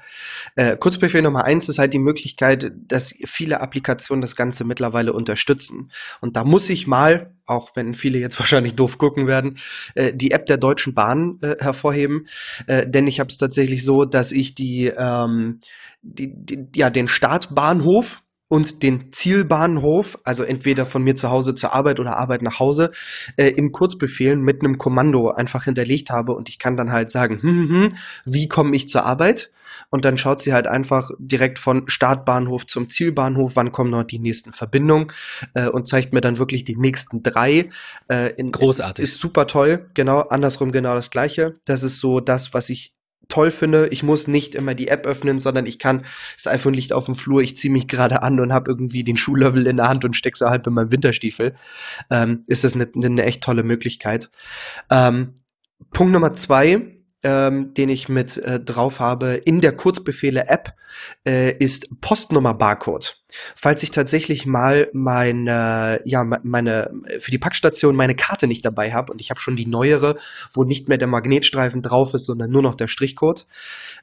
Äh, Kurzbefehl Nummer eins ist halt die Möglichkeit, dass viele Applikationen das Ganze mittlerweile unterstützen. Und da muss ich mal, auch wenn viele jetzt wahrscheinlich doof gucken werden, äh, die App der Deutschen Bahn äh, hervorheben. Äh, denn ich habe es tatsächlich so, dass ich die, ähm, die, die, ja, den Startbahnhof und den Zielbahnhof, also entweder von mir zu Hause zur Arbeit oder Arbeit nach Hause, äh, in Kurzbefehlen mit einem Kommando einfach hinterlegt habe und ich kann dann halt sagen, hm, hm, hm, wie komme ich zur Arbeit? Und dann schaut sie halt einfach direkt von Startbahnhof zum Zielbahnhof, wann kommen noch die nächsten Verbindungen äh, und zeigt mir dann wirklich die nächsten drei. Äh, in, Großartig. Ist super toll, genau, andersrum genau das gleiche. Das ist so das, was ich toll finde. Ich muss nicht immer die App öffnen, sondern ich kann, das iPhone liegt auf dem Flur, ich ziehe mich gerade an und habe irgendwie den Schuhlevel in der Hand und stecke so halb in meinem Winterstiefel. Ähm, ist das eine, eine echt tolle Möglichkeit. Ähm, Punkt Nummer zwei, ähm, den ich mit äh, drauf habe in der Kurzbefehle-App, äh, ist Postnummer-Barcode. Falls ich tatsächlich mal meine, ja, meine, für die Packstation meine Karte nicht dabei habe und ich habe schon die neuere, wo nicht mehr der Magnetstreifen drauf ist, sondern nur noch der Strichcode,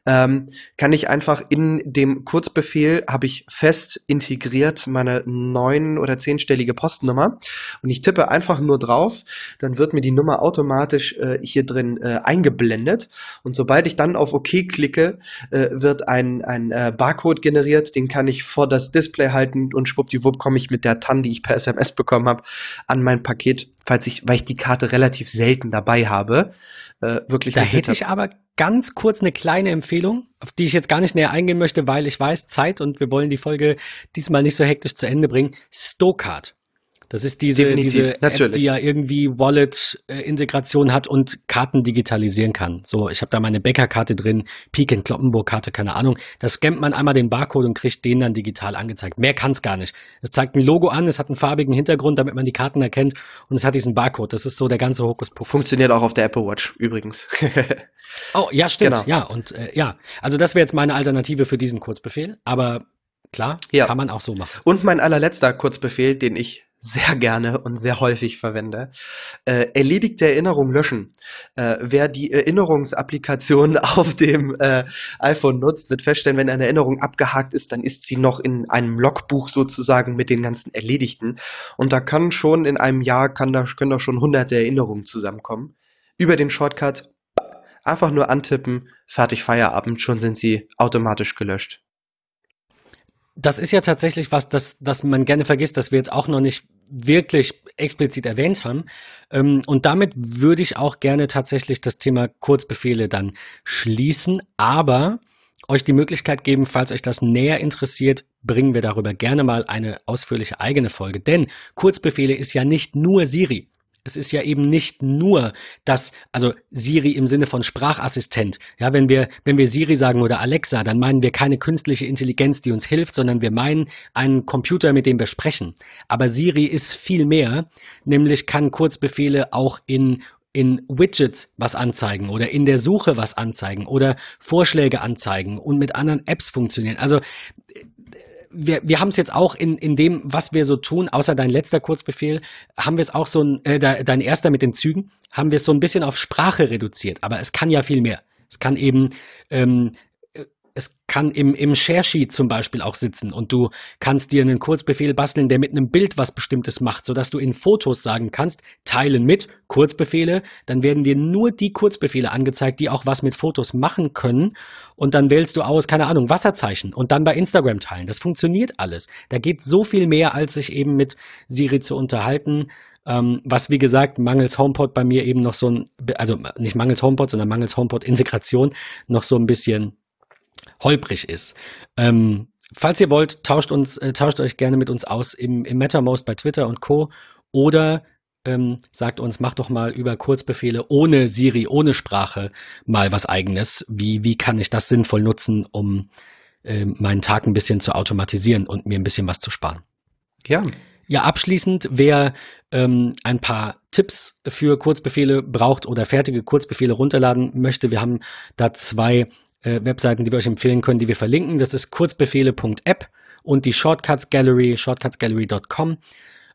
ähm, kann ich einfach in dem Kurzbefehl, habe ich fest integriert meine neun- oder zehnstellige Postnummer und ich tippe einfach nur drauf, dann wird mir die Nummer automatisch äh, hier drin äh, eingeblendet und sobald ich dann auf OK klicke, äh, wird ein, ein äh, Barcode generiert, den kann ich vor das Display halten und schwuppdiwupp komme ich mit der TAN, die ich per SMS bekommen habe, an mein Paket, falls ich, weil ich die Karte relativ selten dabei habe, äh, wirklich. Da hätte ich aber ganz kurz eine kleine Empfehlung, auf die ich jetzt gar nicht näher eingehen möchte, weil ich weiß, Zeit und wir wollen die Folge diesmal nicht so hektisch zu Ende bringen. Stokart. Das ist diese, diese App, die ja irgendwie Wallet-Integration hat und Karten digitalisieren kann. So, ich habe da meine Bäckerkarte drin, Peak Kloppenburg-Karte, keine Ahnung. Da scannt man einmal den Barcode und kriegt den dann digital angezeigt. Mehr kann es gar nicht. Es zeigt ein Logo an, es hat einen farbigen Hintergrund, damit man die Karten erkennt und es hat diesen Barcode. Das ist so der ganze Hokuspokus. Funktioniert auch auf der Apple Watch übrigens. oh, ja, stimmt. Genau. Ja, und äh, ja, also das wäre jetzt meine Alternative für diesen Kurzbefehl, aber Klar, ja. kann man auch so machen. Und mein allerletzter Kurzbefehl, den ich sehr gerne und sehr häufig verwende. Äh, erledigte Erinnerung löschen. Äh, wer die Erinnerungsapplikation auf dem äh, iPhone nutzt, wird feststellen, wenn eine Erinnerung abgehakt ist, dann ist sie noch in einem Logbuch sozusagen mit den ganzen Erledigten. Und da kann schon in einem Jahr, kann da, können da schon hunderte Erinnerungen zusammenkommen. Über den Shortcut einfach nur antippen, fertig Feierabend, schon sind sie automatisch gelöscht das ist ja tatsächlich was, das, das man gerne vergisst, dass wir jetzt auch noch nicht wirklich explizit erwähnt haben. Ähm, und damit würde ich auch gerne tatsächlich das Thema Kurzbefehle dann schließen, aber euch die Möglichkeit geben, falls euch das näher interessiert, bringen wir darüber gerne mal eine ausführliche eigene Folge. Denn Kurzbefehle ist ja nicht nur Siri. Es ist ja eben nicht nur das, also Siri im Sinne von Sprachassistent. Ja, wenn wir, wenn wir Siri sagen oder Alexa, dann meinen wir keine künstliche Intelligenz, die uns hilft, sondern wir meinen einen Computer, mit dem wir sprechen. Aber Siri ist viel mehr, nämlich kann Kurzbefehle auch in in Widgets was anzeigen oder in der Suche was anzeigen oder Vorschläge anzeigen und mit anderen Apps funktionieren. Also wir, wir haben es jetzt auch in, in dem, was wir so tun, außer dein letzter Kurzbefehl, haben wir es auch so ein, äh, dein erster mit den Zügen, haben wir es so ein bisschen auf Sprache reduziert. Aber es kann ja viel mehr. Es kann eben ähm, es kann im, im Share-Sheet zum Beispiel auch sitzen und du kannst dir einen Kurzbefehl basteln, der mit einem Bild was Bestimmtes macht, sodass du in Fotos sagen kannst, teilen mit, Kurzbefehle, dann werden dir nur die Kurzbefehle angezeigt, die auch was mit Fotos machen können und dann wählst du aus, keine Ahnung, Wasserzeichen und dann bei Instagram teilen. Das funktioniert alles. Da geht so viel mehr, als sich eben mit Siri zu unterhalten. Ähm, was wie gesagt mangels HomePod bei mir eben noch so ein, also nicht mangels HomePod, sondern mangels HomePod-Integration noch so ein bisschen holprig ist. Ähm, falls ihr wollt, tauscht uns, äh, tauscht euch gerne mit uns aus im, im MetaMost bei Twitter und Co. Oder ähm, sagt uns, macht doch mal über Kurzbefehle ohne Siri, ohne Sprache mal was eigenes. Wie, wie kann ich das sinnvoll nutzen, um äh, meinen Tag ein bisschen zu automatisieren und mir ein bisschen was zu sparen? Ja. Ja, abschließend, wer ähm, ein paar Tipps für Kurzbefehle braucht oder fertige Kurzbefehle runterladen möchte, wir haben da zwei äh, Webseiten, die wir euch empfehlen können, die wir verlinken. Das ist kurzbefehle.app und die Shortcuts Gallery, shortcutsgallery.com.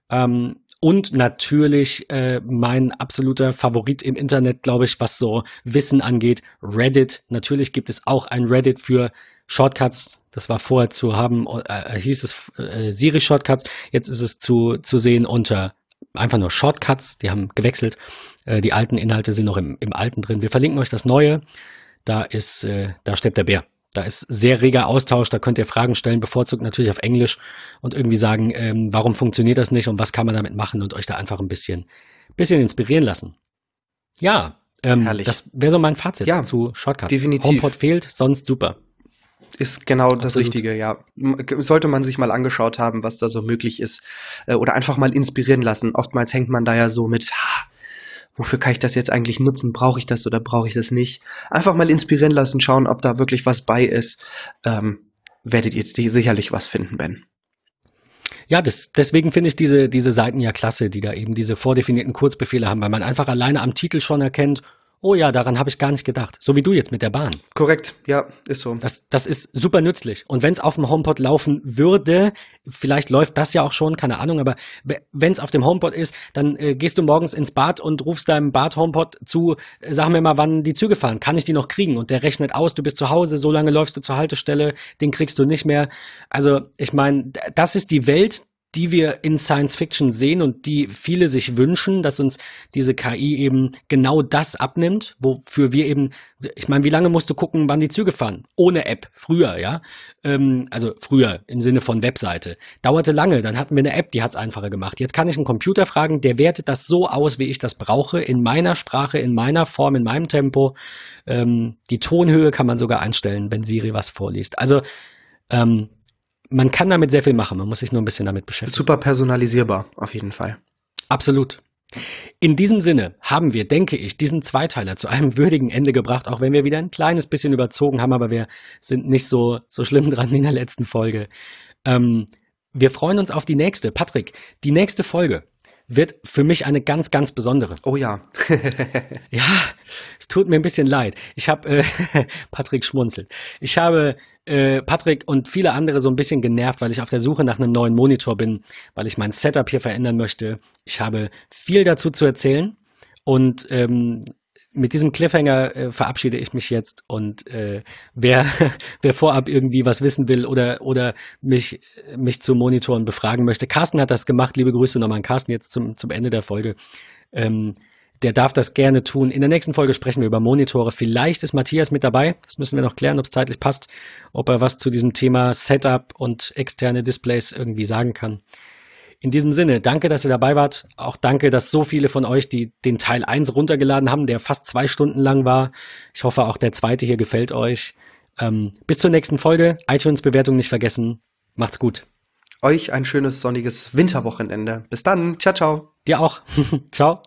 Ähm, und natürlich äh, mein absoluter Favorit im Internet, glaube ich, was so Wissen angeht, Reddit. Natürlich gibt es auch ein Reddit für Shortcuts. Das war vorher zu haben, äh, hieß es äh, Siri Shortcuts. Jetzt ist es zu, zu sehen unter einfach nur Shortcuts. Die haben gewechselt. Äh, die alten Inhalte sind noch im, im alten drin. Wir verlinken euch das neue. Da ist, äh, da steppt der Bär. Da ist sehr reger Austausch, da könnt ihr Fragen stellen, bevorzugt natürlich auf Englisch und irgendwie sagen, ähm, warum funktioniert das nicht und was kann man damit machen und euch da einfach ein bisschen, bisschen inspirieren lassen. Ja, ähm, das wäre so mein Fazit ja, zu Shortcuts. Definitiv. HomePod fehlt, sonst super. Ist genau Absolut. das Richtige, ja. Sollte man sich mal angeschaut haben, was da so möglich ist. Äh, oder einfach mal inspirieren lassen. Oftmals hängt man da ja so mit, ha, wofür kann ich das jetzt eigentlich nutzen? Brauche ich das oder brauche ich das nicht? Einfach mal inspirieren lassen, schauen, ob da wirklich was bei ist. Ähm, werdet ihr sicherlich was finden, Ben. Ja, das, deswegen finde ich diese, diese Seiten ja klasse, die da eben diese vordefinierten Kurzbefehle haben, weil man einfach alleine am Titel schon erkennt, Oh ja, daran habe ich gar nicht gedacht. So wie du jetzt mit der Bahn. Korrekt, ja, ist so. Das, das ist super nützlich. Und wenn es auf dem HomePod laufen würde, vielleicht läuft das ja auch schon, keine Ahnung, aber wenn es auf dem HomePod ist, dann äh, gehst du morgens ins Bad und rufst deinem Bad-HomePod zu, äh, sag mir mal, wann die Züge fahren. Kann ich die noch kriegen? Und der rechnet aus, du bist zu Hause, so lange läufst du zur Haltestelle, den kriegst du nicht mehr. Also ich meine, das ist die Welt, die wir in Science Fiction sehen und die viele sich wünschen, dass uns diese KI eben genau das abnimmt, wofür wir eben, ich meine, wie lange musst du gucken, wann die Züge fahren? Ohne App, früher, ja. Ähm, also früher im Sinne von Webseite. Dauerte lange, dann hatten wir eine App, die hat es einfacher gemacht. Jetzt kann ich einen Computer fragen, der wertet das so aus, wie ich das brauche, in meiner Sprache, in meiner Form, in meinem Tempo. Ähm, die Tonhöhe kann man sogar einstellen, wenn Siri was vorliest. Also ähm, man kann damit sehr viel machen, man muss sich nur ein bisschen damit beschäftigen. Super personalisierbar, auf jeden Fall. Absolut. In diesem Sinne haben wir, denke ich, diesen Zweiteiler zu einem würdigen Ende gebracht, auch wenn wir wieder ein kleines bisschen überzogen haben, aber wir sind nicht so, so schlimm dran wie in der letzten Folge. Ähm, wir freuen uns auf die nächste. Patrick, die nächste Folge wird für mich eine ganz, ganz besondere. Oh ja. ja, es tut mir ein bisschen leid. Ich habe, äh, Patrick schmunzelt. Ich habe äh, Patrick und viele andere so ein bisschen genervt, weil ich auf der Suche nach einem neuen Monitor bin, weil ich mein Setup hier verändern möchte. Ich habe viel dazu zu erzählen und ähm, mit diesem Cliffhanger äh, verabschiede ich mich jetzt und äh, wer, wer vorab irgendwie was wissen will oder, oder mich, mich zu Monitoren befragen möchte, Carsten hat das gemacht, liebe Grüße nochmal an Carsten jetzt zum, zum Ende der Folge. Ähm, der darf das gerne tun. In der nächsten Folge sprechen wir über Monitore. Vielleicht ist Matthias mit dabei. Das müssen wir noch klären, ob es zeitlich passt, ob er was zu diesem Thema Setup und externe Displays irgendwie sagen kann. In diesem Sinne, danke, dass ihr dabei wart. Auch danke, dass so viele von euch, die den Teil 1 runtergeladen haben, der fast zwei Stunden lang war. Ich hoffe, auch der zweite hier gefällt euch. Ähm, bis zur nächsten Folge. iTunes-Bewertung nicht vergessen. Macht's gut. Euch ein schönes sonniges Winterwochenende. Bis dann. Ciao, ciao. Dir auch. ciao.